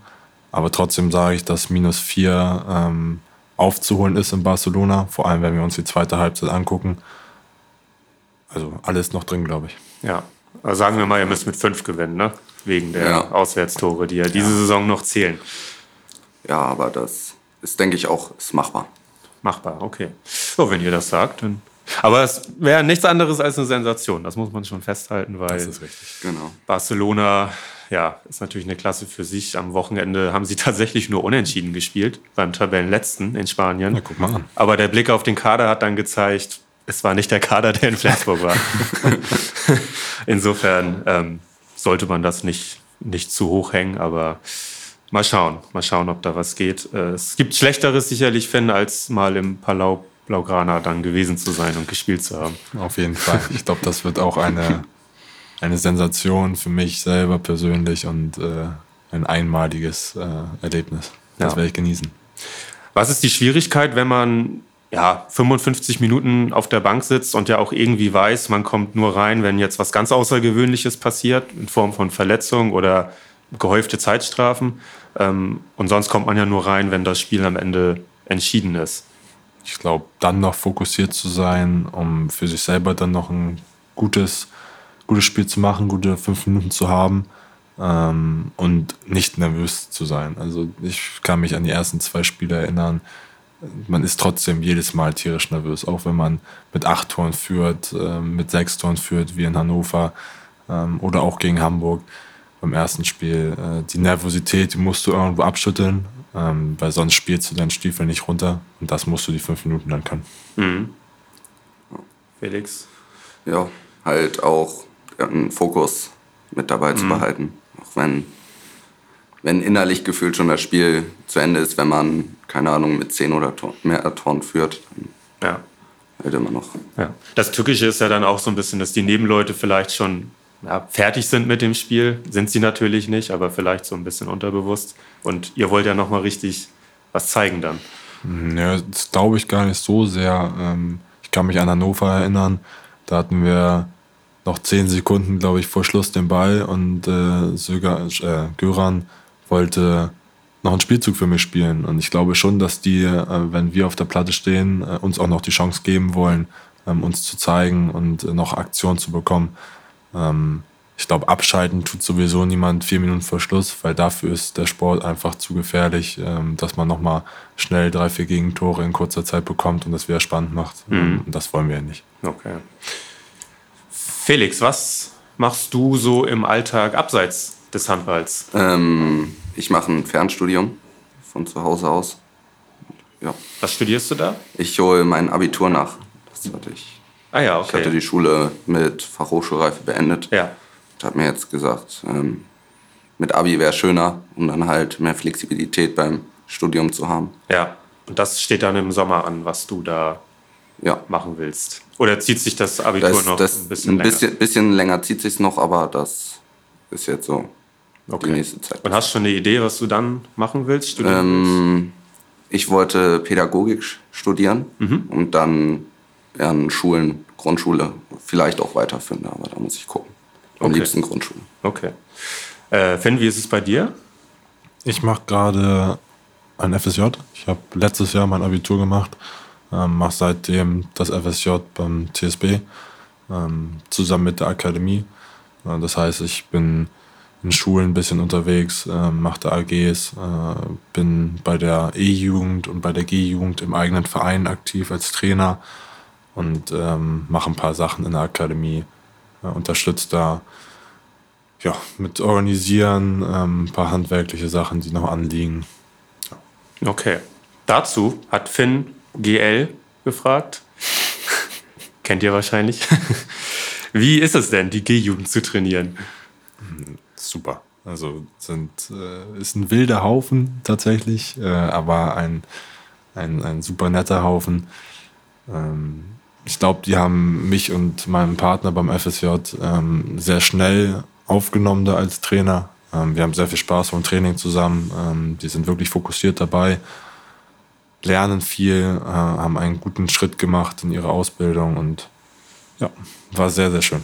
Aber trotzdem sage ich, dass minus vier ähm, aufzuholen ist in Barcelona, vor allem wenn wir uns die zweite Halbzeit angucken. Also alles noch drin, glaube ich. Ja, also sagen wir mal, ihr müsst mit fünf gewinnen, ne? Wegen der ja. Auswärtstore, die ja diese ja. Saison noch zählen. Ja, aber das ist, denke ich, auch ist machbar. Machbar, okay. So, wenn ihr das sagt, dann. Aber es wäre nichts anderes als eine Sensation. Das muss man schon festhalten, weil das ist richtig. Genau. Barcelona ja, ist natürlich eine Klasse für sich. Am Wochenende haben sie tatsächlich nur unentschieden gespielt, beim Tabellenletzten in Spanien. Na, guck mal an. Aber der Blick auf den Kader hat dann gezeigt, es war nicht der Kader, der in Flensburg war. Insofern ähm, sollte man das nicht, nicht zu hoch hängen, aber mal schauen, mal schauen, ob da was geht. Äh, es gibt Schlechteres sicherlich, Finn, als mal im Palau Blaugrana dann gewesen zu sein und gespielt zu haben. Auf jeden Fall. Ich glaube, das wird auch eine eine Sensation für mich selber persönlich und äh, ein einmaliges äh, Erlebnis. Das ja. werde ich genießen. Was ist die Schwierigkeit, wenn man ja, 55 Minuten auf der Bank sitzt und ja auch irgendwie weiß, man kommt nur rein, wenn jetzt was ganz Außergewöhnliches passiert, in Form von Verletzung oder gehäufte Zeitstrafen. Ähm, und sonst kommt man ja nur rein, wenn das Spiel am Ende entschieden ist. Ich glaube, dann noch fokussiert zu sein, um für sich selber dann noch ein gutes gutes Spiel zu machen, gute fünf Minuten zu haben ähm, und nicht nervös zu sein. Also ich kann mich an die ersten zwei Spiele erinnern. Man ist trotzdem jedes Mal tierisch nervös, auch wenn man mit acht Toren führt, äh, mit sechs Toren führt, wie in Hannover ähm, oder auch gegen Hamburg beim ersten Spiel. Äh, die Nervosität, die musst du irgendwo abschütteln, ähm, weil sonst spielst du deinen Stiefel nicht runter und das musst du die fünf Minuten dann können. Mhm. Felix? Ja, halt auch einen Fokus mit dabei mhm. zu behalten. Auch wenn, wenn innerlich gefühlt schon das Spiel zu Ende ist, wenn man, keine Ahnung, mit zehn oder mehr Toren führt, dann ja. halt immer noch. Ja. Das Tückische ist ja dann auch so ein bisschen, dass die Nebenleute vielleicht schon ja, fertig sind mit dem Spiel. Sind sie natürlich nicht, aber vielleicht so ein bisschen unterbewusst. Und ihr wollt ja nochmal richtig was zeigen dann. Ja, das glaube ich gar nicht so sehr. Ähm, ich kann mich an Hannover erinnern. Da hatten wir noch zehn Sekunden, glaube ich, vor Schluss den Ball und äh, Söger, äh, Göran wollte noch einen Spielzug für mich spielen. Und ich glaube schon, dass die, äh, wenn wir auf der Platte stehen, äh, uns auch noch die Chance geben wollen, ähm, uns zu zeigen und äh, noch Aktion zu bekommen. Ähm, ich glaube, abschalten tut sowieso niemand vier Minuten vor Schluss, weil dafür ist der Sport einfach zu gefährlich, ähm, dass man nochmal schnell drei, vier Gegentore in kurzer Zeit bekommt und das wieder spannend macht. Mhm. Und das wollen wir ja nicht. Okay. Felix, was machst du so im Alltag abseits des Handballs? Ähm, ich mache ein Fernstudium von zu Hause aus. Ja. Was studierst du da? Ich hole mein Abitur nach. Das hatte ich. Ah ja, okay. Ich hatte die Schule mit Fachhochschulreife beendet. Ja. Ich habe mir jetzt gesagt, ähm, mit Abi wäre schöner, um dann halt mehr Flexibilität beim Studium zu haben. Ja. Und das steht dann im Sommer an, was du da ja. machen willst. Oder zieht sich das Abitur das, noch das ein bisschen ein bisschen, länger? bisschen länger zieht sich noch, aber das ist jetzt so okay. die nächste Zeit. Und hast du schon eine Idee, was du dann machen willst? Ähm, ich wollte Pädagogik studieren mhm. und dann an Schulen, Grundschule, vielleicht auch weiterführen, aber da muss ich gucken. Am okay. liebsten Grundschule. Okay. Äh, Finn, wie ist es bei dir? Ich mache gerade ein FSJ. Ich habe letztes Jahr mein Abitur gemacht, ähm, mache seitdem das FSJ beim TSB ähm, zusammen mit der Akademie. Äh, das heißt, ich bin in Schulen ein bisschen unterwegs, äh, mache da AGs, äh, bin bei der E-Jugend und bei der G-Jugend im eigenen Verein aktiv als Trainer und ähm, mache ein paar Sachen in der Akademie, äh, unterstütze da ja, mit Organisieren, ähm, ein paar handwerkliche Sachen, die noch anliegen. Ja. Okay. Dazu hat Finn GL gefragt. Kennt ihr wahrscheinlich. Wie ist es denn, die G-Jugend zu trainieren? super. Also sind, äh, ist ein wilder Haufen tatsächlich, äh, aber ein, ein, ein super netter Haufen. Ähm, ich glaube, die haben mich und meinen Partner beim FSJ ähm, sehr schnell aufgenommen da als Trainer. Ähm, wir haben sehr viel Spaß beim Training zusammen. Ähm, die sind wirklich fokussiert dabei, lernen viel, äh, haben einen guten Schritt gemacht in ihrer Ausbildung und ja, war sehr, sehr schön,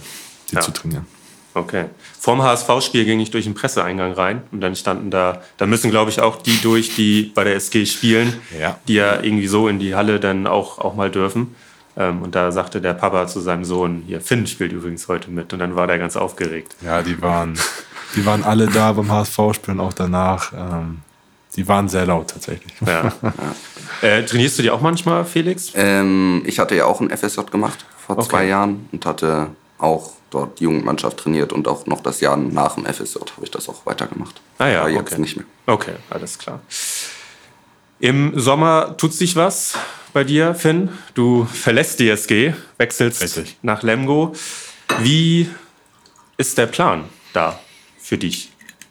die ja. zu trainieren. Okay. Vorm HSV-Spiel ging ich durch den Presseeingang rein und dann standen da, da müssen glaube ich auch die durch, die bei der SG spielen, ja. die ja irgendwie so in die Halle dann auch, auch mal dürfen. Ähm, und da sagte der Papa zu seinem Sohn, hier, Finn spielt übrigens heute mit. Und dann war der ganz aufgeregt. Ja, die waren, die waren alle da beim HSV-Spielen, auch danach. Ähm, die waren sehr laut tatsächlich. Ja. äh, trainierst du die auch manchmal, Felix? Ähm, ich hatte ja auch ein FSJ gemacht vor okay. zwei Jahren und hatte auch dort die Jugendmannschaft trainiert und auch noch das Jahr nach dem FSJ habe ich das auch weitergemacht. Ah ja, Aber jetzt nicht mehr. Okay, alles klar. Im Sommer tut sich was bei dir, Finn. Du verlässt die SG, wechselst Richtig. nach Lemgo. Wie ist der Plan da für dich?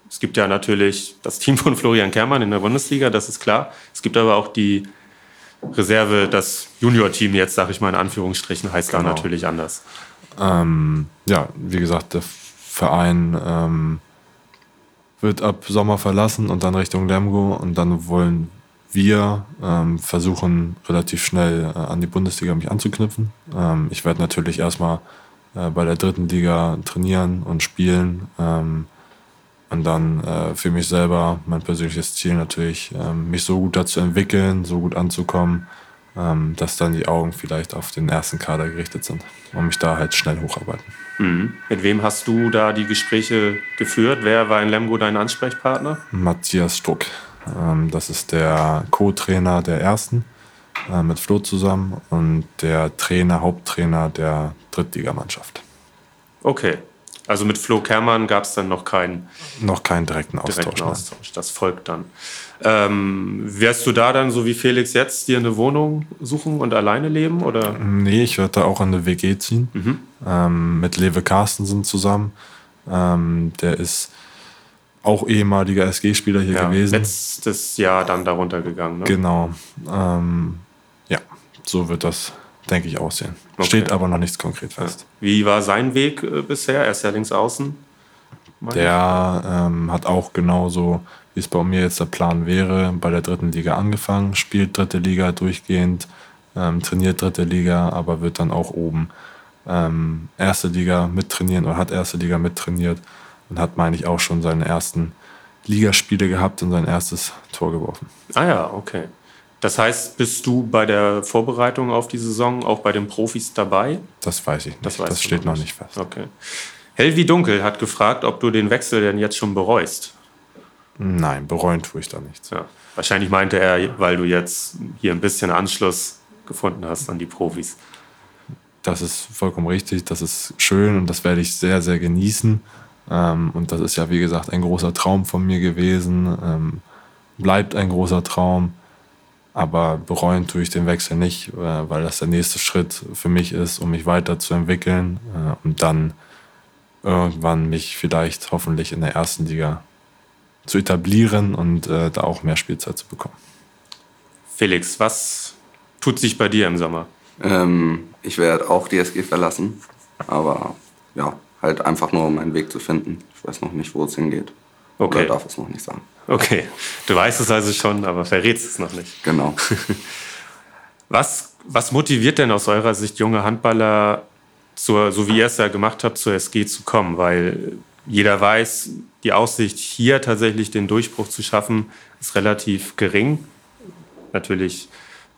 Es gibt ja natürlich das Team von Florian Kermann in der Bundesliga, das ist klar. Es gibt aber auch die Reserve, das Junior-Team jetzt, sage ich mal in Anführungsstrichen, heißt genau. da natürlich anders. Ähm, ja, wie gesagt, der Verein ähm, wird ab Sommer verlassen und dann Richtung Lemgo und dann wollen wir ähm, versuchen, relativ schnell äh, an die Bundesliga mich anzuknüpfen. Ähm, ich werde natürlich erstmal äh, bei der dritten Liga trainieren und spielen. Ähm, und dann äh, für mich selber mein persönliches Ziel natürlich, ähm, mich so gut dazu entwickeln, so gut anzukommen, ähm, dass dann die Augen vielleicht auf den ersten Kader gerichtet sind und mich da halt schnell hocharbeiten. Mhm. Mit wem hast du da die Gespräche geführt? Wer war in Lemgo dein Ansprechpartner? Matthias Struck. Ähm, das ist der Co-Trainer der ersten äh, mit Flo zusammen und der Trainer, Haupttrainer der Drittligamannschaft. Okay. Also mit Flo Kermann gab es dann noch keinen noch keinen direkten Austausch. Direkten Austausch. Das folgt dann. Ähm, wirst du da dann, so wie Felix jetzt, dir eine Wohnung suchen und alleine leben? Oder? Nee, ich werde da auch in eine WG ziehen. Mhm. Ähm, mit Lewe Carstensen zusammen. Ähm, der ist auch ehemaliger SG-Spieler hier ja, gewesen. Letztes Jahr dann darunter gegangen. Ne? Genau. Ähm, ja, so wird das denke ich, aussehen. Okay. Steht aber noch nichts konkret fest. Wie war sein Weg äh, bisher? Er ist ja links außen. Der ähm, hat auch genauso, wie es bei mir jetzt der Plan wäre, bei der dritten Liga angefangen, spielt dritte Liga durchgehend, ähm, trainiert dritte Liga, aber wird dann auch oben ähm, erste Liga mittrainieren oder hat erste Liga mittrainiert und hat, meine ich, auch schon seine ersten Ligaspiele gehabt und sein erstes Tor geworfen. Ah ja, okay. Das heißt, bist du bei der Vorbereitung auf die Saison auch bei den Profis dabei? Das weiß ich nicht. Das, das steht noch nicht fest. Okay. Hell wie dunkel hat gefragt, ob du den Wechsel denn jetzt schon bereust. Nein, bereuen tue ich da nichts. Ja. Wahrscheinlich meinte er, weil du jetzt hier ein bisschen Anschluss gefunden hast an die Profis. Das ist vollkommen richtig, das ist schön und das werde ich sehr, sehr genießen. Ähm, und das ist ja, wie gesagt, ein großer Traum von mir gewesen, ähm, bleibt ein großer Traum. Aber bereuen tue ich den Wechsel nicht, äh, weil das der nächste Schritt für mich ist, um mich weiterzuentwickeln äh, und dann irgendwann mich vielleicht hoffentlich in der ersten Liga zu etablieren und äh, da auch mehr Spielzeit zu bekommen. Felix, was tut sich bei dir im Sommer? Ähm, ich werde auch die SG verlassen, aber ja, halt einfach nur um einen Weg zu finden. Ich weiß noch nicht, wo es hingeht. Okay. Oder darf es noch nicht sagen. Okay, du weißt es also schon, aber verrätst es noch nicht. Genau. Was, was motiviert denn aus eurer Sicht junge Handballer, zur, so wie ihr es ja gemacht habt, zur SG zu kommen? Weil jeder weiß, die Aussicht, hier tatsächlich den Durchbruch zu schaffen, ist relativ gering. Natürlich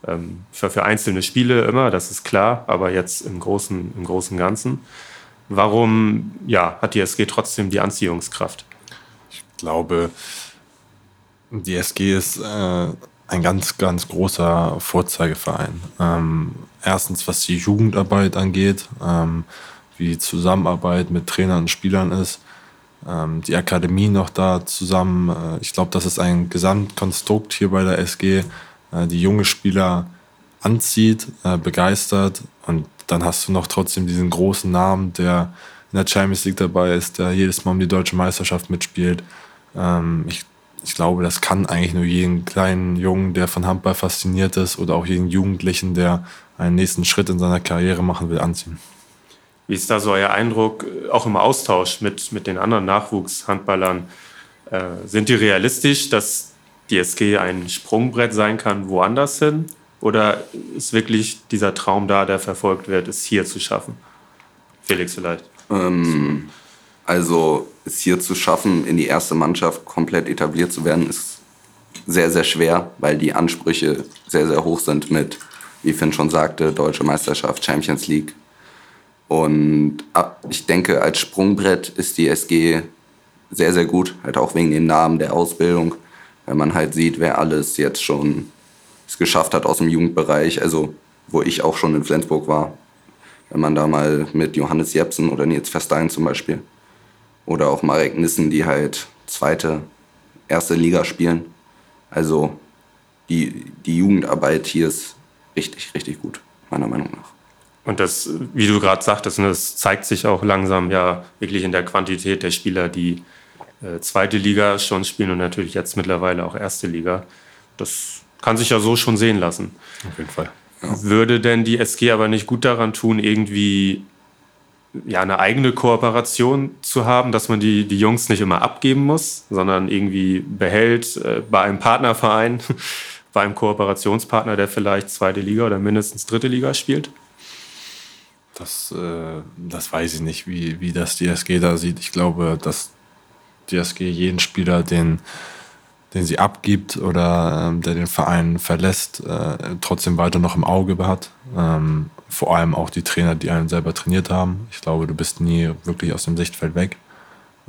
ähm, für, für einzelne Spiele immer, das ist klar, aber jetzt im Großen, im Großen Ganzen. Warum ja, hat die SG trotzdem die Anziehungskraft? Ich glaube, die SG ist äh, ein ganz, ganz großer Vorzeigeverein. Ähm, erstens, was die Jugendarbeit angeht, ähm, wie die Zusammenarbeit mit Trainern und Spielern ist, ähm, die Akademie noch da zusammen. Äh, ich glaube, das ist ein Gesamtkonstrukt hier bei der SG, äh, die junge Spieler anzieht, äh, begeistert und dann hast du noch trotzdem diesen großen Namen, der in der Champions League dabei ist, der jedes Mal um die deutsche Meisterschaft mitspielt. Ähm, ich ich glaube, das kann eigentlich nur jeden kleinen Jungen, der von Handball fasziniert ist, oder auch jeden Jugendlichen, der einen nächsten Schritt in seiner Karriere machen will, anziehen. Wie ist da so euer Eindruck, auch im Austausch mit, mit den anderen Nachwuchshandballern? Äh, sind die realistisch, dass die SG ein Sprungbrett sein kann woanders hin? Oder ist wirklich dieser Traum da, der verfolgt wird, es hier zu schaffen? Felix vielleicht. Ähm, also es hier zu schaffen, in die erste Mannschaft komplett etabliert zu werden, ist sehr, sehr schwer, weil die Ansprüche sehr, sehr hoch sind mit, wie Finn schon sagte, Deutsche Meisterschaft, Champions League. Und ich denke, als Sprungbrett ist die SG sehr, sehr gut, halt auch wegen den Namen der Ausbildung, wenn man halt sieht, wer alles jetzt schon es geschafft hat aus dem Jugendbereich, also wo ich auch schon in Flensburg war. Wenn man da mal mit Johannes Jepsen oder Nils Verstein zum Beispiel oder auch Marek Nissen, die halt zweite, erste Liga spielen. Also die, die Jugendarbeit hier ist richtig, richtig gut, meiner Meinung nach. Und das, wie du gerade sagtest, ne, das zeigt sich auch langsam ja wirklich in der Quantität der Spieler, die äh, zweite Liga schon spielen und natürlich jetzt mittlerweile auch erste Liga. Das kann sich ja so schon sehen lassen. Auf jeden Fall. Ja. Würde denn die SG aber nicht gut daran tun, irgendwie ja, eine eigene Kooperation zu haben, dass man die, die Jungs nicht immer abgeben muss, sondern irgendwie behält äh, bei einem Partnerverein, bei einem Kooperationspartner, der vielleicht zweite Liga oder mindestens dritte Liga spielt? Das, äh, das weiß ich nicht, wie, wie das die SG da sieht. Ich glaube, dass die SG jeden Spieler, den, den sie abgibt oder ähm, der den Verein verlässt, äh, trotzdem weiter noch im Auge hat. Ähm, vor allem auch die Trainer, die einen selber trainiert haben. Ich glaube, du bist nie wirklich aus dem Sichtfeld weg.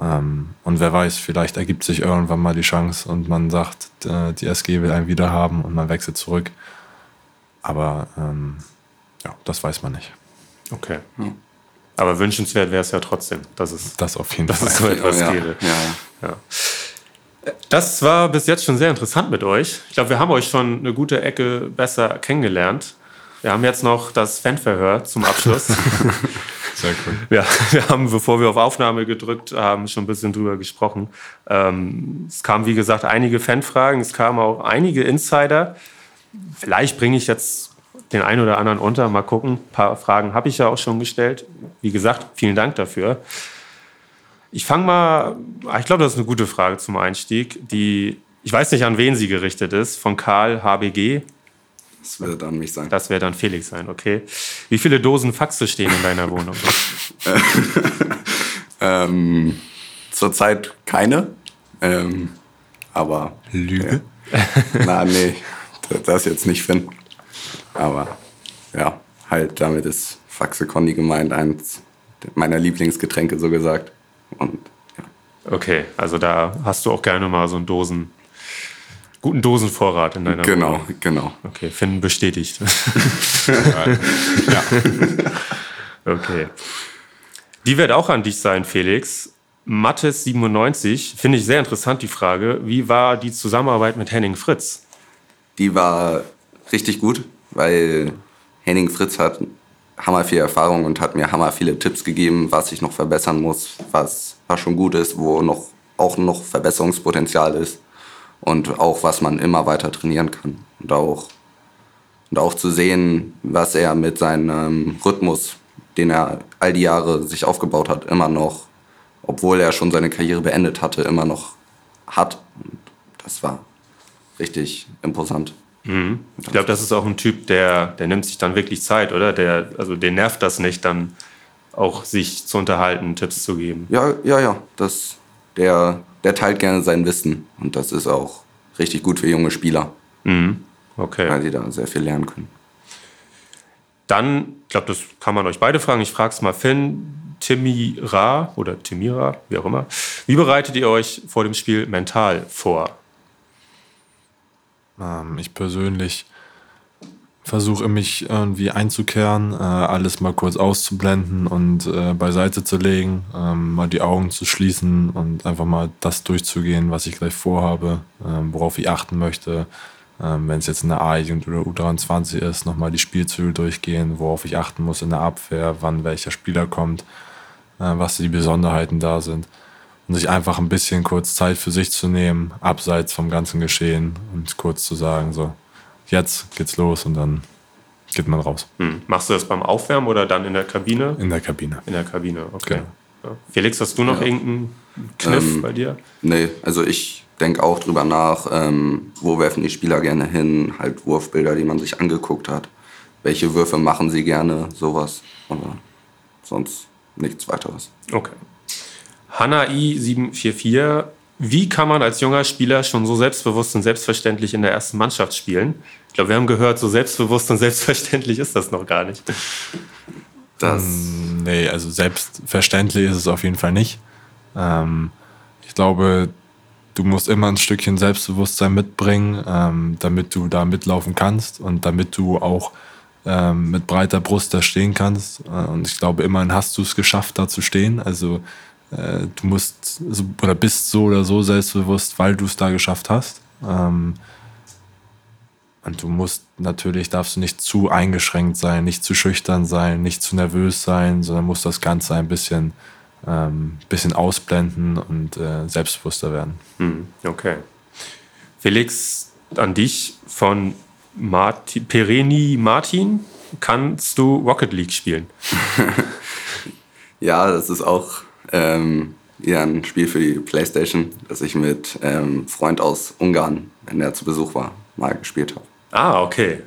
Ähm, und wer weiß, vielleicht ergibt sich irgendwann mal die Chance und man sagt, äh, die SG will einen wieder haben und man wechselt zurück. Aber ähm, ja, das weiß man nicht. Okay. Hm. Aber wünschenswert wäre es ja trotzdem, dass es, das auf jeden dass Fall. es so etwas ja, gäbe. Ja. Ja. Das war bis jetzt schon sehr interessant mit euch. Ich glaube, wir haben euch schon eine gute Ecke besser kennengelernt. Wir haben jetzt noch das Fanverhör zum Abschluss. Sehr cool. Ja, wir haben, bevor wir auf Aufnahme gedrückt haben, schon ein bisschen drüber gesprochen. Ähm, es kamen, wie gesagt, einige Fanfragen, es kamen auch einige Insider. Vielleicht bringe ich jetzt den einen oder anderen unter. Mal gucken. Ein paar Fragen habe ich ja auch schon gestellt. Wie gesagt, vielen Dank dafür. Ich fange mal, ah, ich glaube, das ist eine gute Frage zum Einstieg, die, ich weiß nicht, an wen sie gerichtet ist, von Karl HBG. Das wird dann mich sein. Das wäre dann Felix sein, okay. Wie viele Dosen Faxe stehen in deiner Wohnung? ähm, zurzeit keine. Ähm, aber. Lüge? Ja. Na, nee, das jetzt nicht finden. Aber ja, halt damit ist Faxe Condi gemeint, eins meiner Lieblingsgetränke, so gesagt. Und ja. Okay, also da hast du auch gerne mal so einen Dosen, guten Dosenvorrat in deiner Genau, Wohnung. genau. Okay, Finn bestätigt. ja. Okay. Die wird auch an dich sein, Felix. Mattes 97, finde ich sehr interessant die Frage. Wie war die Zusammenarbeit mit Henning Fritz? Die war richtig gut, weil Henning Fritz hat hammer viel Erfahrung und hat mir hammer viele Tipps gegeben, was ich noch verbessern muss, was, was schon gut ist, wo noch, auch noch Verbesserungspotenzial ist und auch was man immer weiter trainieren kann. Und auch, und auch zu sehen, was er mit seinem Rhythmus, den er all die Jahre sich aufgebaut hat, immer noch, obwohl er schon seine Karriere beendet hatte, immer noch hat. Und das war richtig imposant. Mhm. Ich glaube, das ist auch ein Typ, der, der nimmt sich dann wirklich Zeit, oder? Der, also den nervt das nicht, dann auch sich zu unterhalten, Tipps zu geben. Ja, ja, ja. Das, der, der teilt gerne sein Wissen. Und das ist auch richtig gut für junge Spieler. Mhm. Okay. Weil die da sehr viel lernen können. Dann, ich glaube, das kann man euch beide fragen. Ich frage es mal Finn. Timira oder Timira, wie auch immer. Wie bereitet ihr euch vor dem Spiel mental vor? Ähm, ich persönlich versuche mich irgendwie einzukehren, äh, alles mal kurz auszublenden und äh, beiseite zu legen, ähm, mal die Augen zu schließen und einfach mal das durchzugehen, was ich gleich vorhabe, ähm, worauf ich achten möchte. Ähm, Wenn es jetzt in der A-Jugend oder U23 ist, nochmal die Spielzüge durchgehen, worauf ich achten muss in der Abwehr, wann welcher Spieler kommt, äh, was die Besonderheiten da sind und sich einfach ein bisschen kurz Zeit für sich zu nehmen, abseits vom ganzen Geschehen und kurz zu sagen, so, jetzt geht's los und dann geht man raus. Hm. Machst du das beim Aufwärmen oder dann in der Kabine? In der Kabine. In der Kabine, okay. Genau. Ja. Felix, hast du noch Ja. irgendeinen Kniff Ähm, bei dir? Nee, also ich denke auch drüber nach, ähm, wo werfen die Spieler gerne hin, halt Wurfbilder, die man sich angeguckt hat. Welche Würfe machen sie gerne, sowas. Aber sonst nichts weiteres. Okay. Hanai 744. Wie kann man als junger Spieler schon so selbstbewusst und selbstverständlich in der ersten Mannschaft spielen? Ich glaube, wir haben gehört, so selbstbewusst und selbstverständlich ist das noch gar nicht. Das, Nee, also selbstverständlich ist es auf jeden Fall nicht. Ähm, ich glaube, du musst immer ein Stückchen Selbstbewusstsein mitbringen, ähm, damit du da mitlaufen kannst und damit du auch ähm, mit breiter Brust da stehen kannst. Äh, und ich glaube, immerhin hast du es geschafft, da zu stehen. Also äh, du musst so, oder bist so oder so selbstbewusst, weil du es da geschafft hast. Ähm, und du musst natürlich, darfst du nicht zu eingeschränkt sein, nicht zu schüchtern sein, nicht zu nervös sein, sondern musst das Ganze ein bisschen, ähm, bisschen ausblenden und äh, selbstbewusster werden. Hm, okay. Felix, an dich von Marti, Pereni Martin. Kannst du Rocket League spielen? ja, das ist auch ähm, ja, ein Spiel für die Playstation, das ich mit ähm, Freund aus Ungarn, wenn er zu Besuch war, mal gespielt habe. Ah, okay.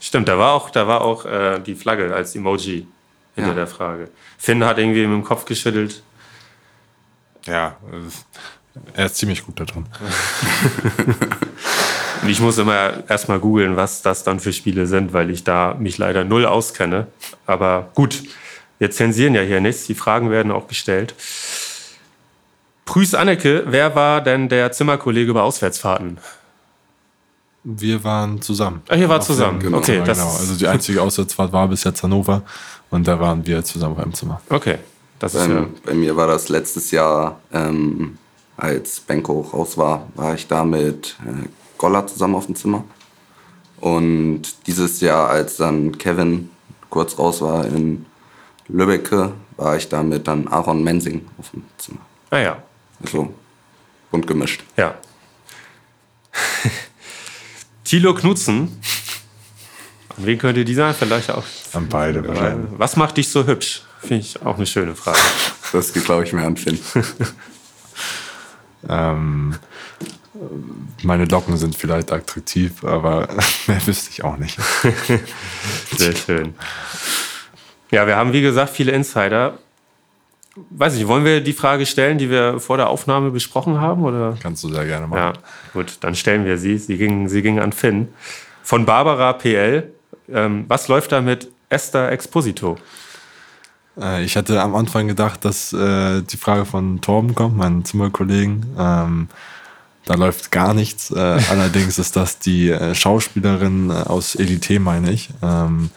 Stimmt, da war auch, da war auch äh, die Flagge als Emoji hinter Ja. der Frage. Finn hat irgendwie mit dem Kopf geschüttelt. Ja, er ist ziemlich gut da drin. Und ich muss immer erstmal googeln, was das dann für Spiele sind, weil ich da mich leider null auskenne. Aber gut, wir zensieren ja hier nichts. Die Fragen werden auch gestellt. Prüß Anneke, wer war denn der Zimmerkollege bei Auswärtsfahrten? Wir waren zusammen. Ah, ihr wart zusammen. dem Okay, genau. Also die einzige Auswärtsfahrt war bis jetzt Hannover und da waren wir zusammen auf einem Zimmer. Okay, das ist ja. Ähm, bei mir war das letztes Jahr, ähm, als Benko raus war, war ich da mit äh, Goller zusammen auf dem Zimmer. Und dieses Jahr, als dann Kevin kurz raus war in Lübbecke, war ich da mit dann Aaron Mensing auf dem Zimmer. Ah ja, Also bunt gemischt. ja. Thilo Knutzen. wen könnte die sein? Vielleicht auch. An beide wahrscheinlich. Was macht dich so hübsch? Finde ich auch eine schöne Frage. Das geht, glaube ich, mehr an Finn. Ähm, meine Locken sind vielleicht attraktiv, aber mehr wüsste ich auch nicht. Sehr schön. Ja, wir haben wie gesagt viele Insider. Weiß nicht, wollen wir die Frage stellen, die wir vor der Aufnahme besprochen haben? Oder? Kannst du sehr gerne machen. Ja, gut, dann stellen wir sie. Sie ging, sie ging an Finn. Von Barbara PL. Ähm, was läuft da mit Esther Exposito? Äh, ich hatte am Anfang gedacht, dass äh, die Frage von Torben kommt, meinem Zimmerkollegen. Ähm, da läuft gar nichts. Äh, allerdings ist das die äh, Schauspielerin äh, aus Elite, meine ich. Ähm,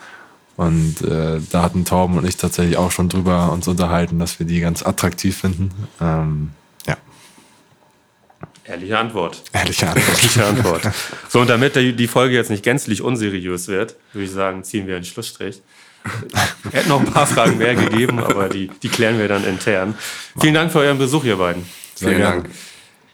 und äh, da hatten Torben und ich tatsächlich auch schon drüber uns unterhalten, dass wir die ganz attraktiv finden. Ähm, ja, Ehrliche Antwort. ehrliche Antwort. Ehrliche Antwort. So, und damit die Folge jetzt nicht gänzlich unseriös wird, würde ich sagen, ziehen wir einen Schlussstrich. Es hätte noch ein paar Fragen mehr gegeben, aber die, die klären wir dann intern. Vielen Dank für euren Besuch, ihr beiden. Sehr Vielen. Dank.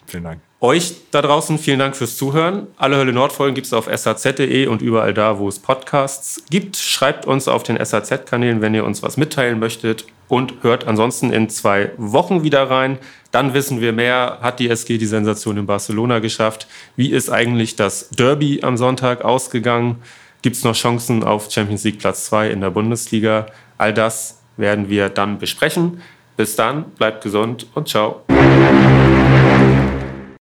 Vielen Dank. Euch da draußen vielen Dank fürs Zuhören. Alle Hölle Nord-Folgen gibt es auf saz.de und überall da, wo es Podcasts gibt. Schreibt uns auf den SAZ-Kanälen, wenn ihr uns was mitteilen möchtet. Und hört ansonsten in zwei Wochen wieder rein. Dann wissen wir mehr. Hat die SG die Sensation in Barcelona geschafft? Wie ist eigentlich das Derby am Sonntag ausgegangen? Gibt es noch Chancen auf Champions League Platz 2 in der Bundesliga? All das werden wir dann besprechen. Bis dann, bleibt gesund und ciao.